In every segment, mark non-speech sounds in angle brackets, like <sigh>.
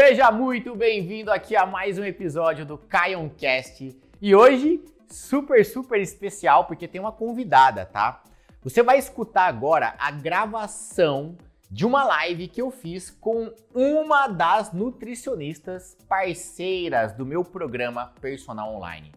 Seja muito bem-vindo aqui a mais um episódio do Caioncast. E hoje, super, super especial, porque tem uma convidada, tá? Você vai escutar agora a gravação de uma live que eu fiz com uma das nutricionistas parceiras do meu programa Personal Online.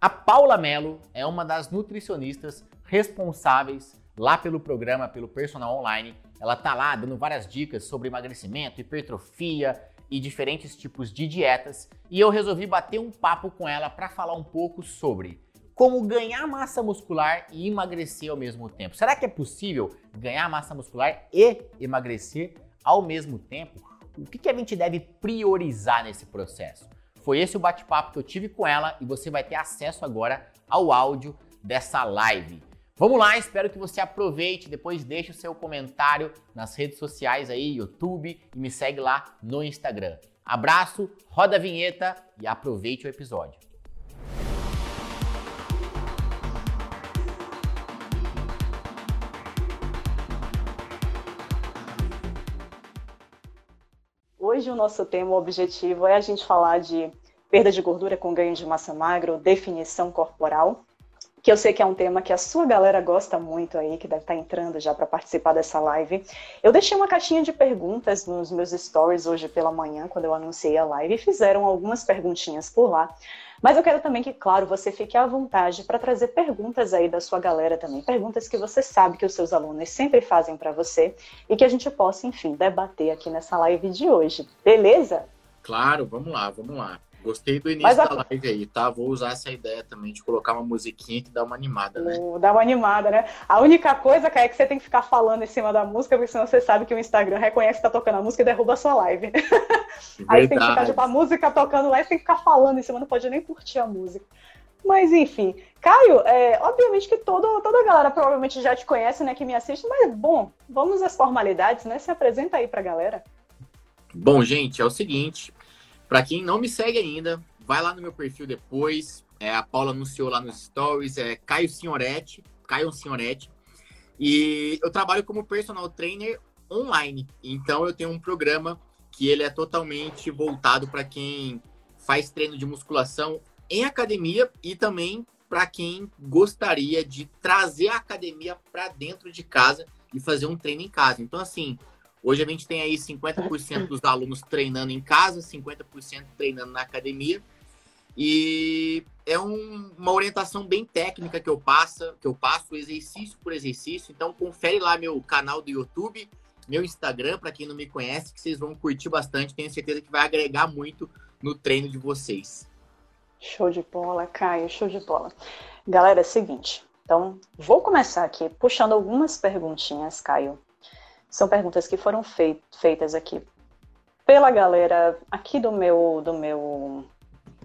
A Paula Mello é uma das nutricionistas responsáveis lá pelo programa, pelo Personal Online. Ela tá lá dando várias dicas sobre emagrecimento, hipertrofia e diferentes tipos de dietas, e eu resolvi bater um papo com ela para falar um pouco sobre como ganhar massa muscular e emagrecer ao mesmo tempo. Será que é possível ganhar massa muscular e emagrecer ao mesmo tempo? O que, a gente deve priorizar nesse processo? Foi esse o bate-papo que eu tive com ela e você vai ter acesso agora ao áudio dessa live. Vamos lá, espero que você aproveite, depois deixe o seu comentário nas redes sociais aí, YouTube e me segue lá no Instagram. Abraço, roda a vinheta e aproveite o episódio. Hoje o nosso tema, o objetivo é a gente falar de perda de gordura com ganho de massa magra, ou definição corporal, que eu sei que é um tema que a sua galera gosta muito aí, que deve estar entrando já para participar dessa live. Eu deixei uma caixinha de perguntas nos meus stories hoje pela manhã, quando eu anunciei a live, e fizeram algumas perguntinhas por lá. Mas eu quero também que, claro, você fique à vontade para trazer perguntas aí da sua galera também, perguntas que você sabe que os seus alunos sempre fazem para você e que a gente possa, enfim, debater aqui nessa live de hoje. Beleza? Claro, vamos lá, vamos lá. Gostei do início a... da live aí, tá? Vou usar essa ideia também de colocar uma musiquinha que dá uma animada, né? Uh, dá uma animada, né? A única coisa, cara, é que você tem que ficar falando em cima da música, porque senão você sabe que o Instagram reconhece que tá tocando a música e derruba a sua live. <laughs> aí tem que ficar, tipo, a música tocando lá e você tem que ficar falando em cima, não pode nem curtir a música. Mas enfim, Caio, é, obviamente que todo, toda a galera provavelmente já te conhece, né, que me assiste, mas bom, vamos às formalidades, né? Se apresenta aí pra galera. Bom, gente, é o seguinte, para quem não me segue ainda, vai lá no meu perfil depois. É, a Paula anunciou lá nos stories, é Caio Signoretti, Caio Signoretti. E eu trabalho como personal trainer online. Então eu tenho um programa que ele é totalmente voltado para quem faz treino de musculação em academia e também para quem gostaria de trazer a academia para dentro de casa e fazer um treino em casa. Então assim, Hoje a gente tem aí 50% dos alunos treinando em casa, 50% treinando na academia. E é um, uma orientação bem técnica que eu passo, que eu passo exercício por exercício. Então confere lá meu canal do YouTube, meu Instagram, para quem não me conhece, que vocês vão curtir bastante. Tenho certeza que vai agregar muito no treino de vocês. Show de bola, Caio, show de bola. Galera, é o seguinte. Então, vou começar aqui puxando algumas perguntinhas, Caio, são perguntas que foram feit feitas aqui pela galera aqui do meu, do meu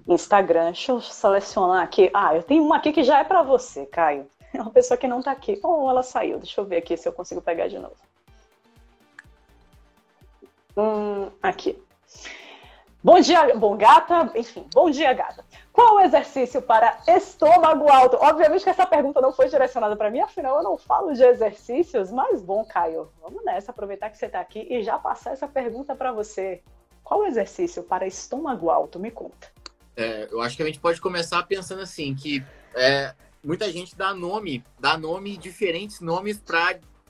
Instagram. Deixa eu selecionar aqui. Ah, eu tenho uma aqui que já é para você, Caio. É uma pessoa que não está aqui. Ou oh, ela saiu. Deixa eu ver aqui se eu consigo pegar de novo. Hum, aqui. Bom dia, bom gata, enfim, bom dia, gata. Qual o exercício para estômago alto? Obviamente que essa pergunta não foi direcionada para mim, afinal eu não falo de exercícios, mas bom, Caio, vamos nessa, aproveitar que você está aqui e já passar essa pergunta para você. Qual o exercício para estômago alto? Me conta. É, eu acho que a gente pode começar pensando assim, que é, muita gente dá nome, dá nome, diferentes nomes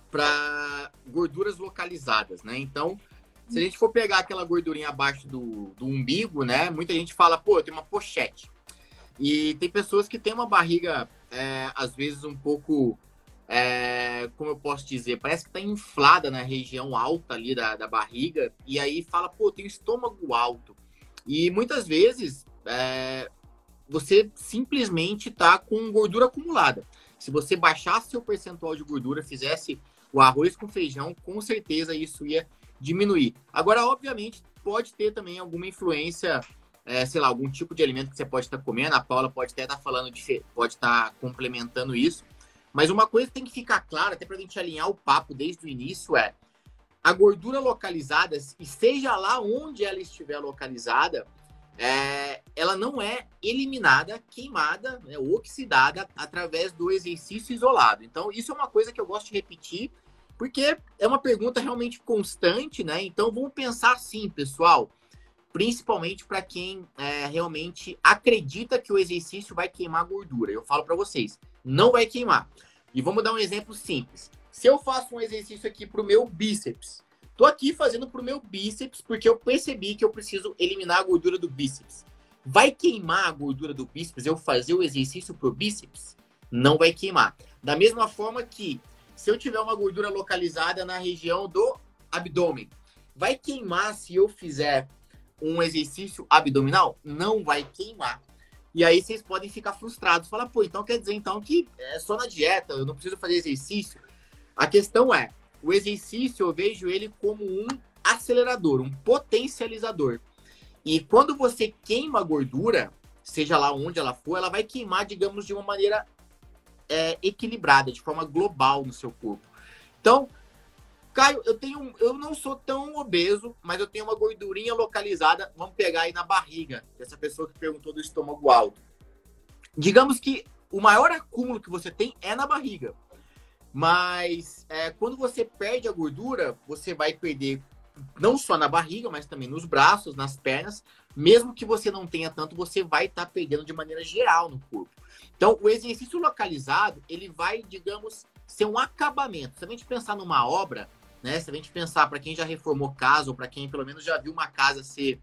para gorduras localizadas, né? Então, se a gente for pegar aquela gordurinha abaixo do, do umbigo, né? Muita gente fala, pô, eu tenho uma pochete. E tem pessoas que têm uma barriga, é, às vezes, um pouco. É, como eu posso dizer? Parece que tá inflada na região alta ali da, da barriga. E aí fala, pô, tem estômago alto. E muitas vezes é, você simplesmente tá com gordura acumulada. Se você baixasse seu percentual de gordura, fizesse o arroz com feijão, com certeza isso ia diminuir. Agora, obviamente, pode ter também alguma influência, é, sei lá, algum tipo de alimento que você pode estar comendo. A Paula pode até estar falando, de, pode estar complementando isso. Mas uma coisa que tem que ficar clara, até para a gente alinhar o papo desde o início, é a gordura localizada, e seja lá onde ela estiver localizada, é, ela não é eliminada, queimada, né, oxidada através do exercício isolado. Então, isso é uma coisa que eu gosto de repetir porque é uma pergunta realmente constante, né? Então vamos pensar assim, pessoal. principalmente para quem é, realmente acredita que o exercício vai queimar gordura. Eu falo para vocês, não vai queimar. E vamos dar um exemplo simples. Se eu faço um exercício aqui para o meu bíceps, tô aqui fazendo para o meu bíceps porque eu percebi que eu preciso eliminar a gordura do bíceps. Vai queimar a gordura do bíceps eu fazer o exercício para o bíceps? Não vai queimar. Da mesma forma que se eu tiver uma gordura localizada na região do abdômen, vai queimar se eu fizer um exercício abdominal? Não vai queimar. E aí vocês podem ficar frustrados. Falar, pô, então quer dizer então que é só na dieta, eu não preciso fazer exercício. A questão é, o exercício eu vejo ele como um acelerador, um potencializador. E quando você queima a gordura, seja lá onde ela for, ela vai queimar, digamos, de uma maneira é, equilibrada, de forma global no seu corpo. Então, Caio, eu tenho, eu não sou tão obeso, mas eu tenho uma gordurinha localizada. Vamos pegar aí na barriga, dessa pessoa que perguntou do estômago alto. Digamos que o maior acúmulo que você tem é na barriga. Mas é, quando você perde a gordura, você vai perder não só na barriga, mas também nos braços, nas pernas. Mesmo que você não tenha tanto, você vai estar tá perdendo de maneira geral no corpo. Então, o exercício localizado, ele vai, digamos, ser um acabamento. Se a gente pensar numa obra, né? Se a gente pensar para quem já reformou casa ou para quem pelo menos já viu uma casa ser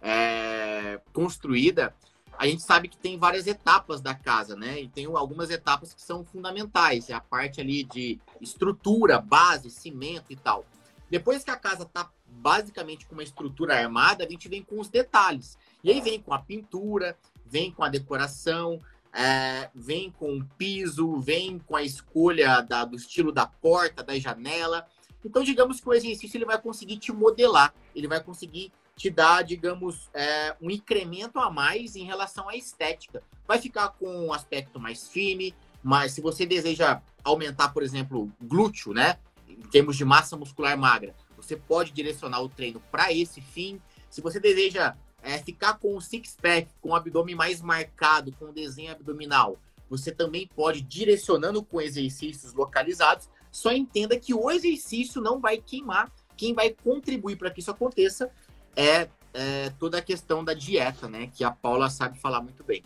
é, construída, a gente sabe que tem várias etapas da casa, né? E tem algumas etapas que são fundamentais. É a parte ali de estrutura, base, cimento e tal. Depois que a casa está basicamente com uma estrutura armada, a gente vem com os detalhes. E aí vem com a pintura, vem com a decoração, é, vem com o piso, vem com a escolha da, do estilo da porta, da janela. Então, digamos que o exercício ele vai conseguir te modelar, ele vai conseguir te dar, digamos, é, um incremento a mais em relação à estética. Vai ficar com um aspecto mais firme, mas se você deseja aumentar, por exemplo, glúteo, né? Em termos de massa muscular magra, você pode direcionar o treino para esse fim. Se você deseja é, ficar com o six-pack, com o abdômen mais marcado, com o desenho abdominal, você também pode, direcionando com exercícios localizados, só entenda que o exercício não vai queimar. Quem vai contribuir para que isso aconteça é, é, toda a questão da dieta, né? Que a Paula sabe falar muito bem.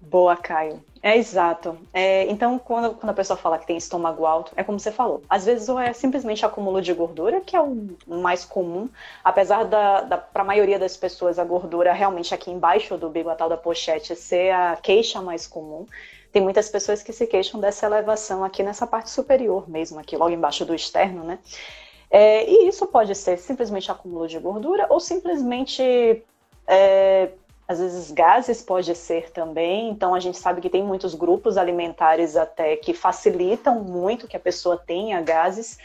Boa, Caio. É exato. É, então, quando, quando a pessoa fala que tem estômago alto, é como você falou. Às vezes, ou é simplesmente acúmulo de gordura, que é o mais comum, apesar da, da para a maioria das pessoas, a gordura realmente aqui embaixo do bico, a tal da pochete, ser a queixa mais comum. Tem muitas pessoas que se queixam dessa elevação aqui nessa parte superior mesmo, aqui logo embaixo do externo, né? É, e isso pode ser simplesmente acúmulo de gordura ou simplesmente é, às vezes gases pode ser também, então a gente sabe que tem muitos grupos alimentares até que facilitam muito que a pessoa tenha gases.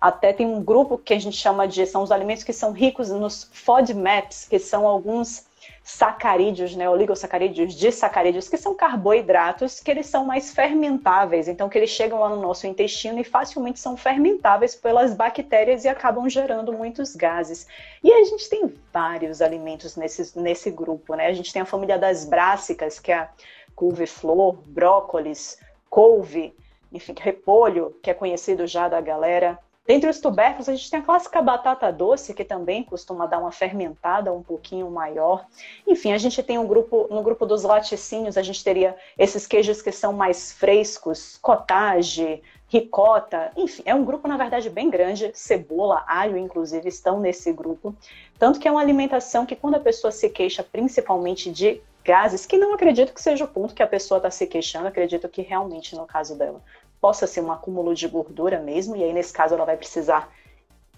Até tem um grupo que a gente chama de são os alimentos que são ricos nos FODMAPs, que são alguns sacarídeos, né, oligosacarídeos, disacarídeos, que são carboidratos que eles são mais fermentáveis, então que eles chegam lá no nosso intestino e facilmente são fermentáveis pelas bactérias e acabam gerando muitos gases. E a gente tem vários alimentos nesse, nesse grupo, né? A gente tem a família das brássicas, que é a couve-flor, brócolis, couve, enfim, repolho, que é conhecido já da galera, Dentre os tubérculos, a gente tem a clássica batata doce, que também costuma dar uma fermentada um pouquinho maior. Enfim, a gente tem um grupo, no grupo dos laticínios, a gente teria esses queijos que são mais frescos, cottage, ricota, enfim, é um grupo, na verdade, bem grande. Cebola, alho, inclusive, estão nesse grupo. Tanto que é uma alimentação que, quando a pessoa se queixa principalmente de gases, que não acredito que seja o ponto que a pessoa está se queixando, acredito que realmente, no caso dela, possa ser um acúmulo de gordura mesmo, e aí nesse caso ela vai precisar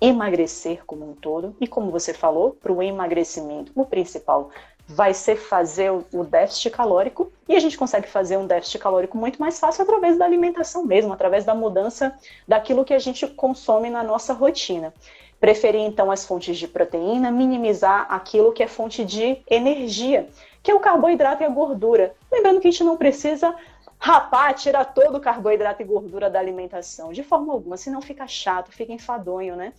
emagrecer como um todo. E como você falou, para o emagrecimento, o principal vai ser fazer o déficit calórico, e a gente consegue fazer um déficit calórico muito mais fácil através da alimentação mesmo, através da mudança daquilo que a gente consome na nossa rotina. Preferir então as fontes de proteína, minimizar aquilo que é fonte de energia, que é o carboidrato e a gordura. Lembrando que a gente não precisa rapar, tirar todo o carboidrato e gordura da alimentação, de forma alguma, senão fica chato, fica enfadonho, né?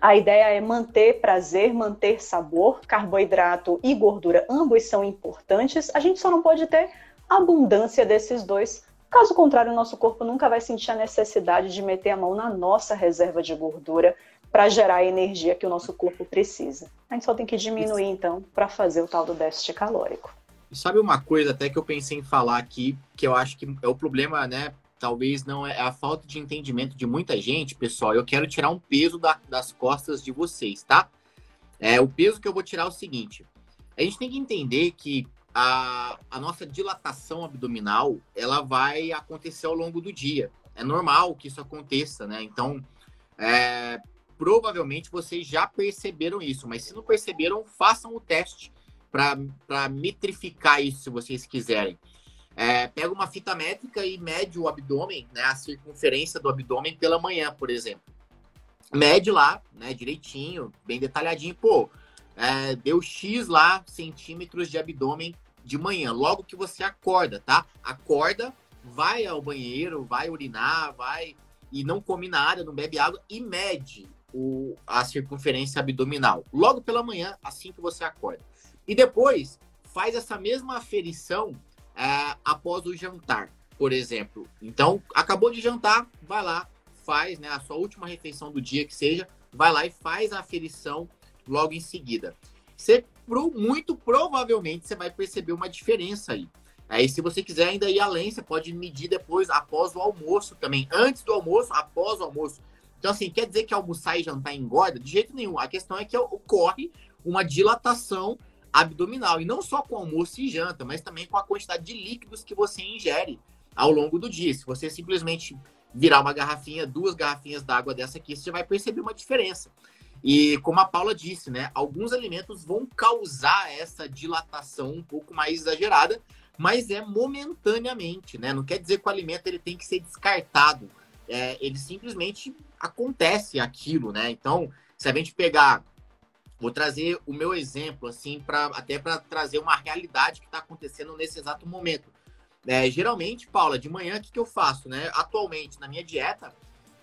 A ideia é manter prazer, manter sabor, carboidrato e gordura, ambos são importantes. A gente só não pode ter abundância desses dois. Caso contrário, o nosso corpo nunca vai sentir a necessidade de meter a mão na nossa reserva de gordura, para gerar a energia que o nosso corpo precisa. A gente só tem que diminuir, então, para fazer o tal do déficit calórico. Sabe uma coisa até que eu pensei em falar aqui, que eu acho que é o problema, né? Talvez não é, é a falta de entendimento de muita gente, pessoal. Eu quero tirar um peso da, das costas de vocês, tá? É, o peso que eu vou tirar é o seguinte: a gente tem que entender que a, a nossa dilatação abdominal ela vai acontecer ao longo do dia. É normal que isso aconteça, né? Então, é, provavelmente vocês já perceberam isso, mas se não perceberam, façam o teste para metrificar isso, se vocês quiserem. É, pega uma fita métrica e mede o abdômen, né, a circunferência do abdômen pela manhã, por exemplo. Mede lá, né, direitinho, bem detalhadinho. Pô, é, deu X lá centímetros de abdômen de manhã, logo que você acorda, tá? Acorda, vai ao banheiro, vai urinar, vai e não come nada, não bebe água e mede o, a circunferência abdominal. Logo pela manhã, assim que você acorda. E depois faz essa mesma aferição é, após o jantar, por exemplo. Então, acabou de jantar, vai lá, faz né, a sua última refeição do dia que seja, vai lá e faz a aferição logo em seguida. Você, muito provavelmente, você vai perceber uma diferença aí. Aí, se você quiser ainda ir além, você pode medir depois, após o almoço também. Antes do almoço, após o almoço. Então, assim, quer dizer que almoçar e jantar engorda? De jeito nenhum. A questão é que ocorre uma dilatação abdominal. E não só com almoço e janta, mas também com a quantidade de líquidos que você ingere ao longo do dia. Se você simplesmente virar uma garrafinha, duas garrafinhas d'água dessa aqui, você vai perceber uma diferença. E como a Paula disse, né, alguns alimentos vão causar essa dilatação um pouco mais exagerada, mas é momentaneamente, né? Não quer dizer que o alimento ele tem que ser descartado. É, ele simplesmente acontece aquilo, né? Então, se a gente pegar Vou trazer o meu exemplo, assim, para até para trazer uma realidade que está acontecendo nesse exato momento. É, geralmente, Paula, de manhã, o que, que eu faço, né? Atualmente, na minha dieta,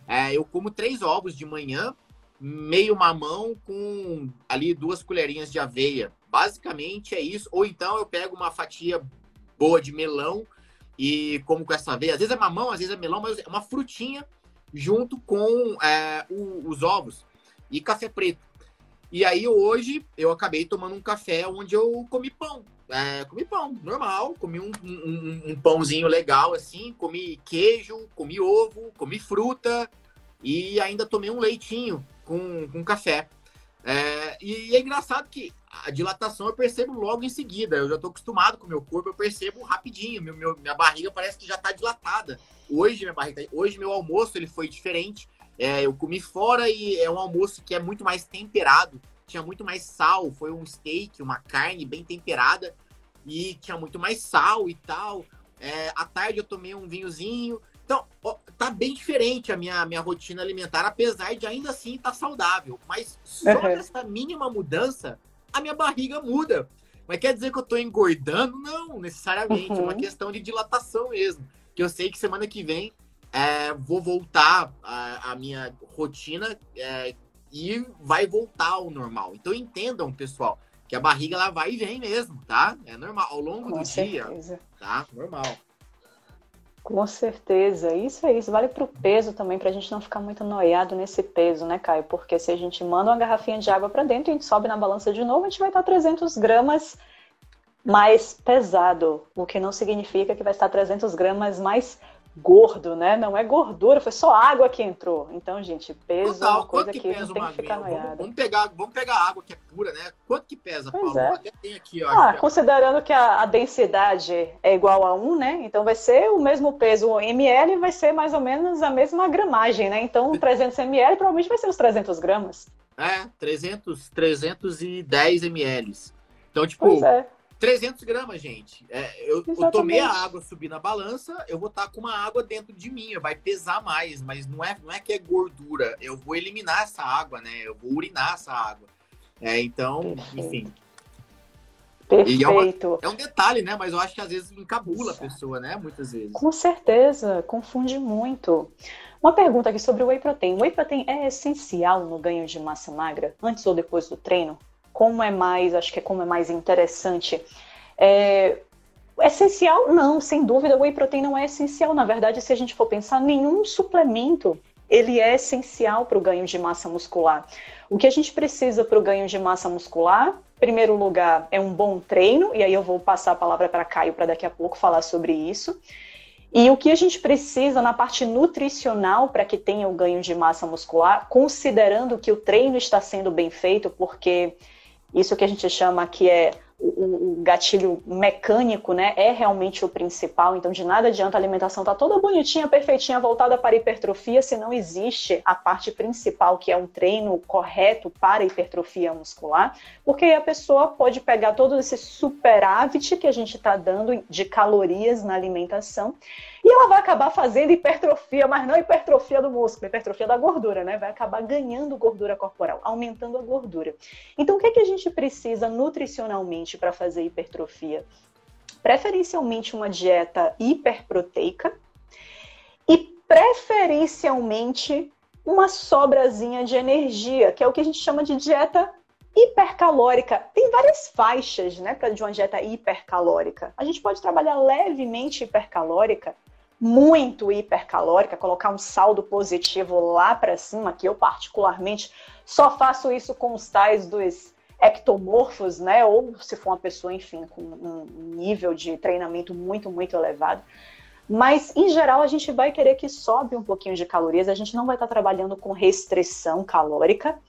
é, eu como três ovos de manhã, meio mamão com ali duas colherinhas de aveia. Basicamente é isso. Ou então eu pego uma fatia boa de melão e como com essa aveia. Às vezes é mamão, às vezes é melão, mas é uma frutinha junto com é, o, os ovos e café preto. E aí hoje eu acabei tomando um café onde eu comi pão. É, comi pão, normal, comi um, um, um, pãozinho legal assim, comi queijo, comi ovo, comi fruta e ainda tomei um leitinho com, com café. É, e é engraçado que a dilatação eu percebo logo em seguida. Eu já estou acostumado com o meu corpo, eu percebo rapidinho. Meu, meu, minha barriga parece que já está dilatada. Hoje minha barriga, hoje meu almoço ele foi diferente. É, eu comi fora e é um almoço que é muito mais temperado. Tinha muito mais sal. Foi um steak, uma carne bem temperada. E tinha muito mais sal e tal. É, à tarde eu tomei um vinhozinho. Então, ó, tá bem diferente a minha, minha rotina alimentar, apesar de ainda assim estar tá saudável. Mas só uhum. essa mínima mudança, a minha barriga muda. Mas quer dizer que eu tô engordando? Não, necessariamente. Uhum. É uma uhum. questão de dilatação mesmo. Que eu sei que semana que vem é, vou voltar a, a minha rotina é, e vai voltar ao normal. Então entendam, pessoal, que a barriga ela vai e vem mesmo, tá? É normal, ao longo Com do certeza. dia, tá? Normal. Com certeza, isso é isso. Vale para o peso também, para a gente não ficar muito noiado nesse peso, né, Caio? Porque se a gente manda uma garrafinha de água para dentro e a gente sobe na balança de novo, a gente vai estar 300 gramas mais pesado, o que não significa que vai estar 300 gramas mais gordo, né? Não é gordura, foi só água que entrou. Então, gente, peso Total, é uma coisa que, que não tem que ficar. Vamos, vamos, pegar, vamos pegar água que é pura, né? Quanto que pesa, pois Paulo? É. Até tem aqui, ó. Ah, considerando que a, a, densidade é igual a 1, né? Então vai ser o mesmo peso ml, vai ser mais ou menos a mesma gramagem, né? Então 300 ml provavelmente vai ser os 300 gramas. É, 300, 310 ml. Então, tipo, é. 300 gramas, gente. É, eu, eu, tomei a água, subi na balança, eu vou estar tá com uma água dentro de mim, vai pesar mais, mas não é, não é que é gordura. Eu vou eliminar essa água, né? Eu vou urinar essa água. É, então, Perfeito. enfim. Perfeito. É, uma, é, um detalhe, né? Mas eu acho que às vezes encabula Exato. a pessoa, né? Muitas vezes. Com certeza, confunde muito. Uma pergunta aqui sobre o whey protein. O whey protein é essencial no ganho de massa magra, antes ou depois do treino? Como é mais, acho que é como é mais interessante. É, essencial? Não, sem dúvida, whey protein não é essencial. Na verdade, se a gente for pensar, nenhum suplemento ele é essencial para o ganho de massa muscular. O que a gente precisa para o ganho de massa muscular, primeiro lugar, é um bom treino, e aí eu vou passar a palavra para Caio para daqui a pouco falar sobre isso. E o que a gente precisa na parte nutricional para que tenha o ganho de massa muscular, considerando que o treino está sendo bem feito, porque isso que a gente chama que é o, gatilho mecânico, né, é realmente o principal. Então, de nada adianta a alimentação estar tá toda bonitinha, perfeitinha, voltada para hipertrofia, se não existe a parte principal, que é um treino correto para hipertrofia muscular, porque a pessoa pode pegar todo esse superávit que a gente está dando de calorias na alimentação e ela vai acabar fazendo hipertrofia, mas não hipertrofia do músculo, hipertrofia da gordura, né? Vai acabar ganhando gordura corporal, aumentando a gordura. Então, o que, é que a gente precisa nutricionalmente para fazer hipertrofia? Preferencialmente uma dieta hiperproteica e preferencialmente uma sobrazinha de energia, que é o que a gente chama de dieta hipercalórica. Tem várias faixas, né, para de uma dieta hipercalórica. A gente pode trabalhar levemente hipercalórica muito hipercalórica, colocar um saldo positivo lá para cima, que eu particularmente só faço isso com os tais dos ectomorfos, né? Ou se for uma pessoa, enfim, com um nível de treinamento muito, muito elevado. Mas, em geral, a gente vai querer que sobe um pouquinho de calorias, a gente não vai estar trabalhando com restrição calórica.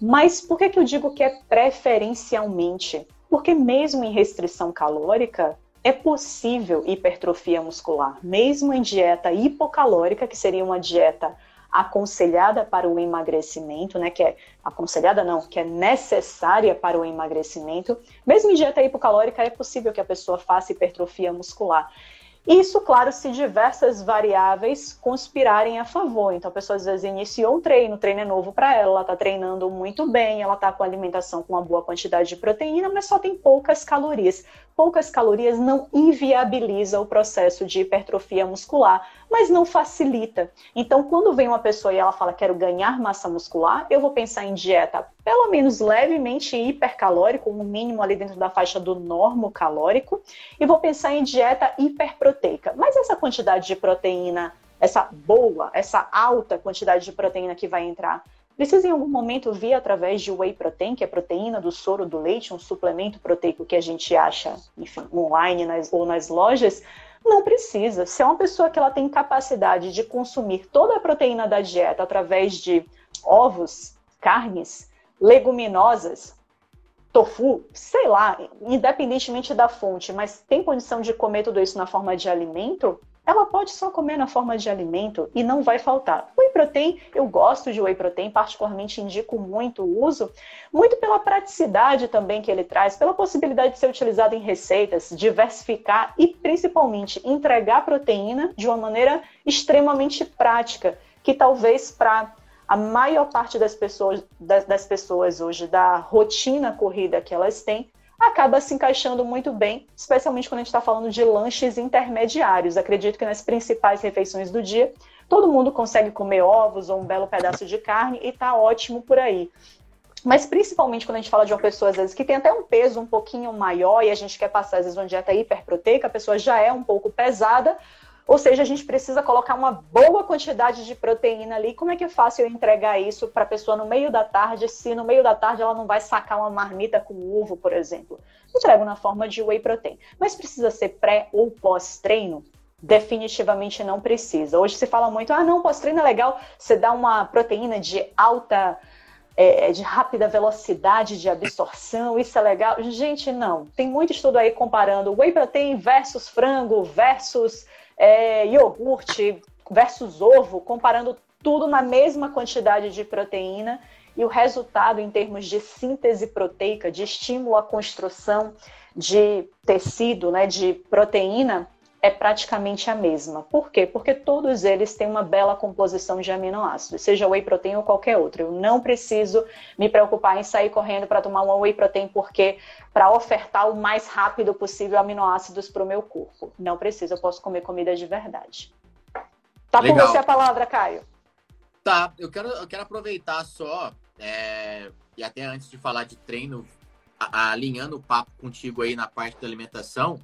Mas por que, que eu digo que é preferencialmente? Porque mesmo em restrição calórica, é possível hipertrofia muscular, mesmo em dieta hipocalórica, que seria uma dieta aconselhada para o emagrecimento, né, que é aconselhada não, que é necessária para o emagrecimento, mesmo em dieta hipocalórica é possível que a pessoa faça hipertrofia muscular. Isso, claro, se diversas variáveis conspirarem a favor. Então, a pessoa às vezes iniciou um treino, o treino é novo para ela, ela está treinando muito bem, ela está com alimentação com uma boa quantidade de proteína, mas só tem poucas calorias poucas calorias não inviabiliza o processo de hipertrofia muscular, mas não facilita. Então, quando vem uma pessoa e ela fala quero ganhar massa muscular, eu vou pensar em dieta pelo menos levemente hipercalórico, um mínimo ali dentro da faixa do normo calórico, e vou pensar em dieta hiperproteica. Mas essa quantidade de proteína, essa boa, essa alta quantidade de proteína que vai entrar precisa em algum momento vir através de whey protein, que é proteína do soro do leite, um suplemento proteico que a gente acha, enfim, online nas, ou nas lojas, não precisa. Se é uma pessoa que ela tem capacidade de consumir toda a proteína da dieta através de ovos, carnes, leguminosas, tofu, sei lá, independentemente da fonte, mas tem condição de comer tudo isso na forma de alimento, ela pode só comer na forma de alimento e não vai faltar. Whey protein, eu gosto de whey protein, particularmente indico muito o uso, muito pela praticidade também que ele traz, pela possibilidade de ser utilizado em receitas, diversificar e principalmente entregar proteína de uma maneira extremamente prática, que talvez para a maior parte das pessoas, das, das pessoas hoje, da rotina corrida que elas têm, acaba se encaixando muito bem, especialmente quando a gente está falando de lanches intermediários. Acredito que nas principais refeições do dia, todo mundo consegue comer ovos ou um belo pedaço de carne e está ótimo por aí. Mas principalmente quando a gente fala de uma pessoa, às vezes, que tem até um peso um pouquinho maior e a gente quer passar, às vezes, uma dieta hiperproteica, a pessoa já é um pouco pesada, ou seja, a gente precisa colocar uma boa quantidade de proteína ali. Como é que é fácil eu entregar isso para a pessoa no meio da tarde, se no meio da tarde ela não vai sacar uma marmita com ovo, por exemplo? Entrego na forma de whey protein. Mas precisa ser pré ou pós-treino? Definitivamente não precisa. Hoje se fala muito, ah, não, pós-treino é legal, você dá uma proteína de alta é, de rápida velocidade de absorção, isso é legal. Gente, não. Tem muito estudo aí comparando whey protein versus frango versus é, iogurte versus ovo, comparando tudo na mesma quantidade de proteína e o resultado em termos de síntese proteica, de estímulo à construção de tecido, né, de proteína, é praticamente a mesma. Por quê? Porque todos eles têm uma bela composição de aminoácidos, seja whey protein ou qualquer outro. Eu não preciso me preocupar em sair correndo para tomar uma whey protein porque para ofertar o mais rápido possível aminoácidos para o meu corpo. Não preciso, eu posso comer comida de verdade. Tá Legal. com você a palavra, Caio. Tá, eu quero, eu quero aproveitar só, é, e até antes de falar de treino, a, a, alinhando o papo contigo aí na parte da alimentação,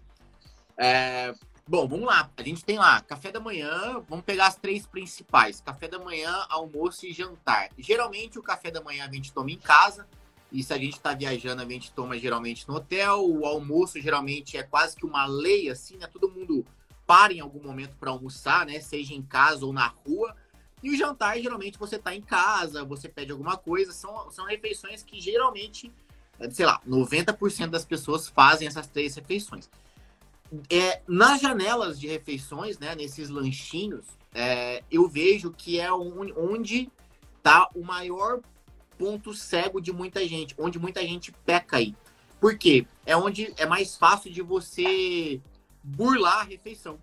é, Bom, vamos lá. A gente tem lá café da manhã, vamos pegar as três principais: café da manhã, almoço e jantar. Geralmente o café da manhã a gente toma em casa, e se a gente está viajando, a gente toma geralmente no hotel. O almoço geralmente é quase que uma lei, assim, né? Todo mundo para em algum momento para almoçar, né? Seja em casa ou na rua. E o jantar, geralmente, você está em casa, você pede alguma coisa. São, são refeições que geralmente, sei lá, 90% das pessoas fazem essas três refeições. É, nas janelas de refeições, né, nesses lanchinhos, é, eu vejo que é onde está o maior ponto cego de muita gente, onde muita gente peca aí. Por quê? É onde é mais fácil de você burlar a refeição.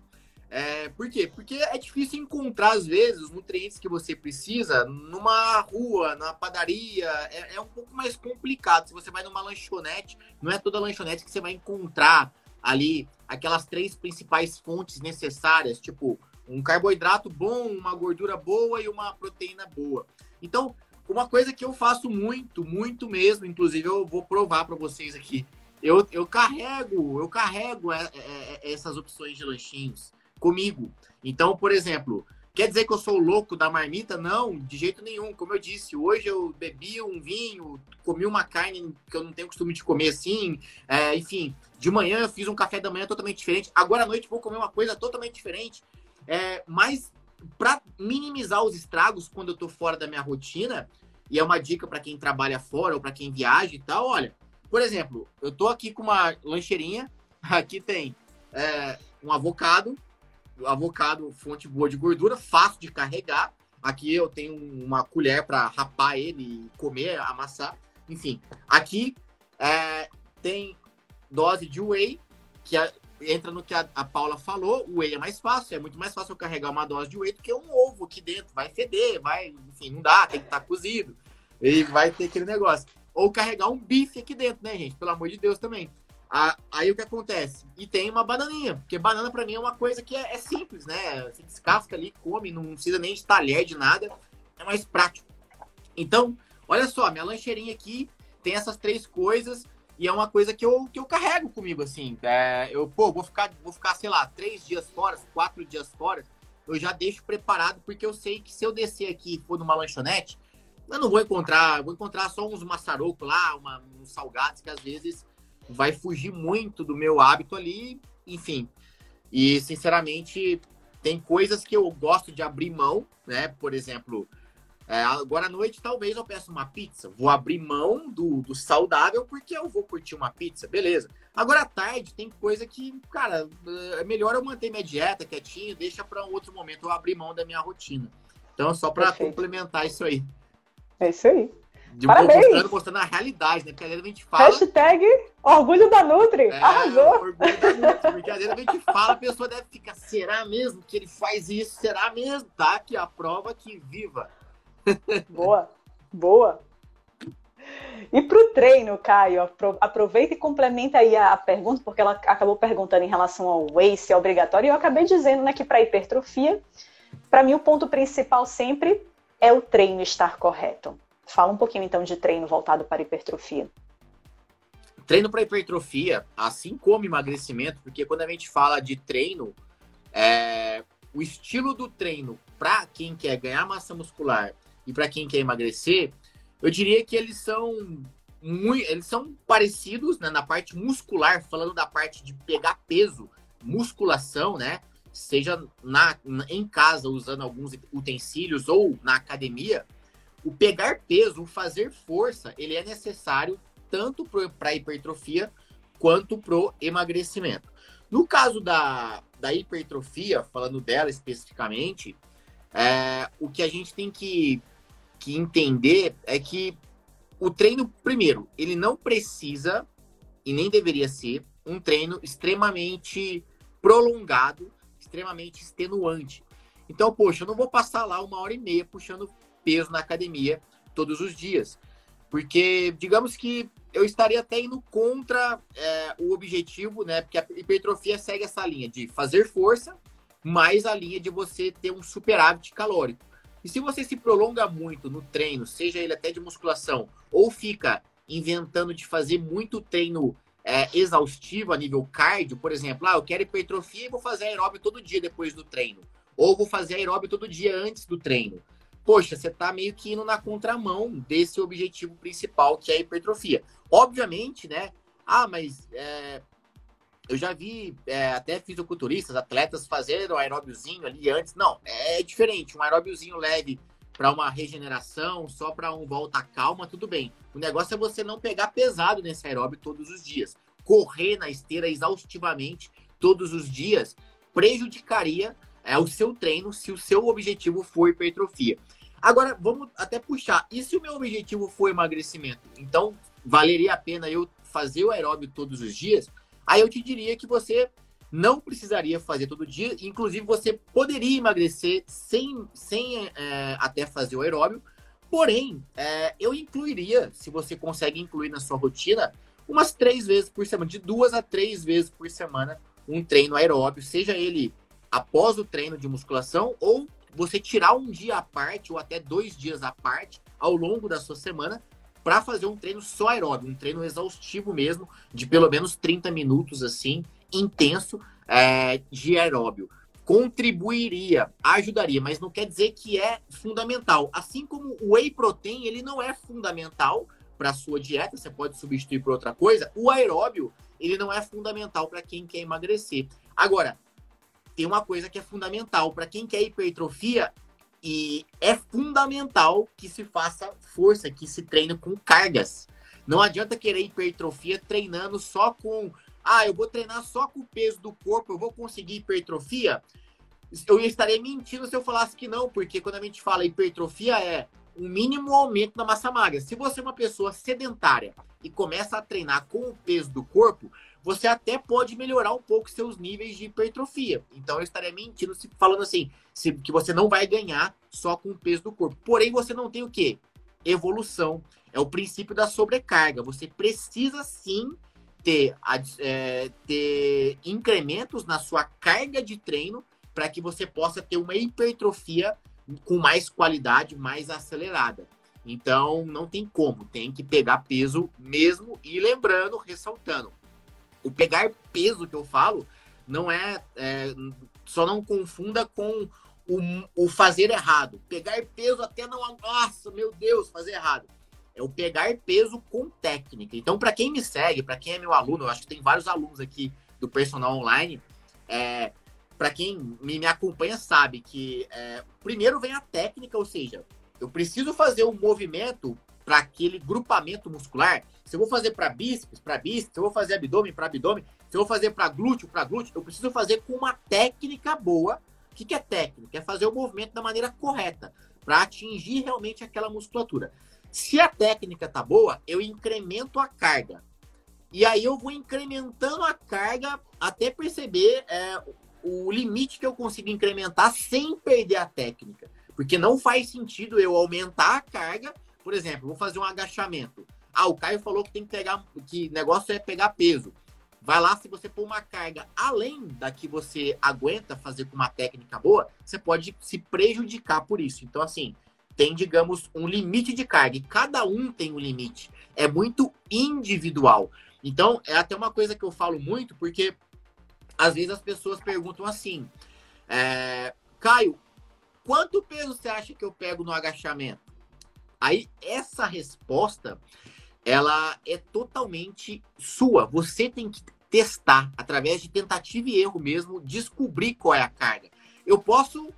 É, por quê? Porque é difícil encontrar, às vezes, os nutrientes que você precisa numa rua, na padaria. É, é, um pouco mais complicado. Se você vai numa lanchonete, não é toda lanchonete que você vai encontrar ali aquelas três principais fontes necessárias, tipo um carboidrato bom, uma gordura boa e uma proteína boa. Então, uma coisa que eu faço muito, muito mesmo, inclusive eu vou provar para vocês aqui. Eu, eu carrego, eu carrego é, é, é, essas opções de lanchinhos comigo. Então, por exemplo, quer dizer que eu sou louco da marmita? Não, de jeito nenhum. Como eu disse, hoje eu bebi um vinho, comi uma carne que eu não tenho costume de comer assim. É, enfim, de manhã eu fiz um café da manhã totalmente diferente. Agora à noite vou comer uma coisa totalmente diferente. É, mas para minimizar os estragos quando eu tô fora da minha rotina, e é uma dica para quem trabalha fora ou para quem viaja e tal, olha, por exemplo, eu tô aqui com uma lancheirinha, <laughs> aqui tem é, um avocado, avocado fonte boa de gordura, fácil de carregar. Aqui eu tenho uma colher para rapar ele comer, amassar. Enfim, aqui é, tem dose de whey, que é entra no que a, a, Paula falou, o whey é mais fácil, é muito mais fácil eu carregar uma dose de whey do que um ovo aqui dentro. Vai feder, vai, enfim, não dá, tem que estar tá cozido. E vai ter aquele negócio. Ou carregar um bife aqui dentro, né, gente? Pelo amor de Deus também. Aí o que acontece? E tem uma bananinha, porque banana para mim é uma coisa que é, é, simples, né? Você descasca ali, come, não precisa nem de talher, de nada. É mais prático. Então, olha só, minha lancheirinha aqui tem essas três coisas. E é uma coisa que eu, que eu carrego comigo, assim. É, eu, pô, vou ficar, vou ficar, sei lá, três dias fora, quatro dias fora. Eu já deixo preparado, porque eu sei que se eu descer aqui e for numa lanchonete, eu não vou encontrar, vou encontrar só uns maçarocos lá, uma, uns salgados, que às vezes vai fugir muito do meu hábito ali, enfim. E, sinceramente, tem coisas que eu gosto de abrir mão, né? Por exemplo, é, agora à noite, talvez eu peça uma pizza. Vou abrir mão do, do saudável porque eu vou curtir uma pizza, beleza. Agora à tarde, tem coisa que, cara, é melhor eu manter minha dieta quietinho, deixa para um outro momento eu abrir mão da minha rotina. Então, só para complementar isso aí. É isso aí. De Parabéns. Mostrando, mostrando a realidade, né? Porque às vezes a gente fala. Hashtag orgulho da Nutri. É, Arrasou. Orgulho da Nutri. Porque às vezes a gente fala, a pessoa deve ficar, será mesmo que ele faz isso? Será mesmo? Tá aqui a prova que viva. <laughs> Boa, boa. E para o treino, Caio, aproveita e complementa aí a pergunta, porque ela acabou perguntando em relação ao whey, se é obrigatório, e eu acabei dizendo né, que para hipertrofia, para mim o ponto principal sempre é o treino estar correto. Fala um pouquinho então de treino voltado para hipertrofia. Treino para hipertrofia, assim como emagrecimento, porque quando a gente fala de treino, é, o estilo do treino para quem quer ganhar massa muscular e para quem quer emagrecer, eu diria que eles são muito, eles são parecidos né, na parte muscular, falando da parte de pegar peso, musculação, né? Seja na, em casa usando alguns utensílios ou na academia, o pegar peso, o fazer força, ele é necessário tanto para hipertrofia quanto para o emagrecimento. No caso da, da hipertrofia, falando dela especificamente, é, o que a gente tem que que entender é que o treino, primeiro, ele não precisa e nem deveria ser um treino extremamente prolongado, extremamente extenuante. Então, poxa, eu não vou passar lá uma hora e meia puxando peso na academia todos os dias. Porque, digamos que eu estaria até indo contra é, o objetivo, né? Porque a hipertrofia segue essa linha de fazer força, mais a linha de você ter um superávit calórico. E se você se prolonga muito no treino, seja ele até de musculação, ou fica inventando de fazer muito treino é, exaustivo a nível cardio, por exemplo, ah, eu quero hipertrofia e vou fazer aeróbio todo dia depois do treino. Ou vou fazer aeróbio todo dia antes do treino. Poxa, você está meio que indo na contramão desse objetivo principal, que é a hipertrofia. Obviamente, né? Ah, mas é, eu já vi é, até fisiculturistas, atletas fazendo aeróbiozinho ali antes. Não, é diferente. Um aeróbiozinho leve para uma regeneração, só para um volta calma, tudo bem. O negócio é você não pegar pesado nesse aeróbio todos os dias. Correr na esteira exaustivamente todos os dias prejudicaria é, o seu treino se o seu objetivo for hipertrofia. Agora, vamos até puxar. E se o meu objetivo for emagrecimento? Então, valeria a pena eu fazer o aeróbio todos os dias? Aí eu te diria que você não precisaria fazer todo dia, inclusive você poderia emagrecer sem, sem é, até fazer o aeróbio, porém, é, eu incluiria, se você consegue incluir na sua rotina, umas três vezes por semana, de duas a três vezes por semana, um treino aeróbio, seja ele após o treino de musculação ou você tirar um dia à parte ou até dois dias à parte ao longo da sua semana para fazer um treino só aeróbio, um treino exaustivo mesmo, de pelo menos 30 minutos assim, intenso é, de aeróbio. Contribuiria, ajudaria, mas não quer dizer que é fundamental. Assim como o whey protein, ele não é fundamental para a sua dieta, você pode substituir por outra coisa. O aeróbio, ele não é fundamental para quem quer emagrecer. Agora, tem uma coisa que é fundamental para quem quer hipertrofia e é fundamental que se faça força, que se treine com cargas. Não adianta querer hipertrofia treinando só com ah, eu vou treinar só com o peso do corpo, eu vou conseguir hipertrofia, eu estaria mentindo se eu falasse que não, porque quando a gente fala hipertrofia é um mínimo aumento da massa magra. Se você é uma pessoa sedentária e começa a treinar com o peso do corpo, você até pode melhorar um pouco seus níveis de hipertrofia. Então eu estaria mentindo se falando assim, se, que você não vai ganhar só com o peso do corpo. Porém, você não tem o quê? Evolução. É o princípio da sobrecarga. Você precisa sim ter, é, ter incrementos na sua carga de treino para que você possa ter uma hipertrofia com mais qualidade, mais acelerada. Então, não tem como, tem que pegar peso mesmo. E lembrando, ressaltando, o pegar peso que eu falo não é, é só não confunda com o, o fazer errado. Pegar peso até não, nossa, meu Deus, fazer errado é o pegar peso com técnica. Então, para quem me segue, para quem é meu aluno, eu acho que tem vários alunos aqui do personal online. É, para quem me, me, acompanha sabe que é, primeiro vem a técnica, ou seja, eu preciso fazer um movimento para aquele grupamento muscular. Se eu vou fazer para bíceps, para bíceps, se eu vou fazer abdômen para abdômen, se eu vou fazer para glúteo, para glúteo, eu preciso fazer com uma técnica boa. O que, que é técnica? É fazer o movimento da maneira correta para atingir realmente aquela musculatura. Se a técnica tá boa, eu incremento a carga. E aí eu vou incrementando a carga até perceber é, o limite que eu consigo incrementar sem perder a técnica. Porque não faz sentido eu aumentar a carga. Por exemplo, vou fazer um agachamento. Ah, o Caio falou que tem que pegar, que negócio é pegar peso. Vai lá, se você pôr uma carga além da que você aguenta fazer com uma técnica boa, você pode se prejudicar por isso. Então, assim, tem, digamos, um limite de carga. E cada um tem um limite. É muito individual. Então, é até uma coisa que eu falo muito, porque às vezes as pessoas perguntam assim: é, Caio, quanto peso você acha que eu pego no agachamento? Aí, essa resposta, ela é totalmente sua. Você tem que testar, através de tentativa e erro mesmo, descobrir qual é a carga. Eu posso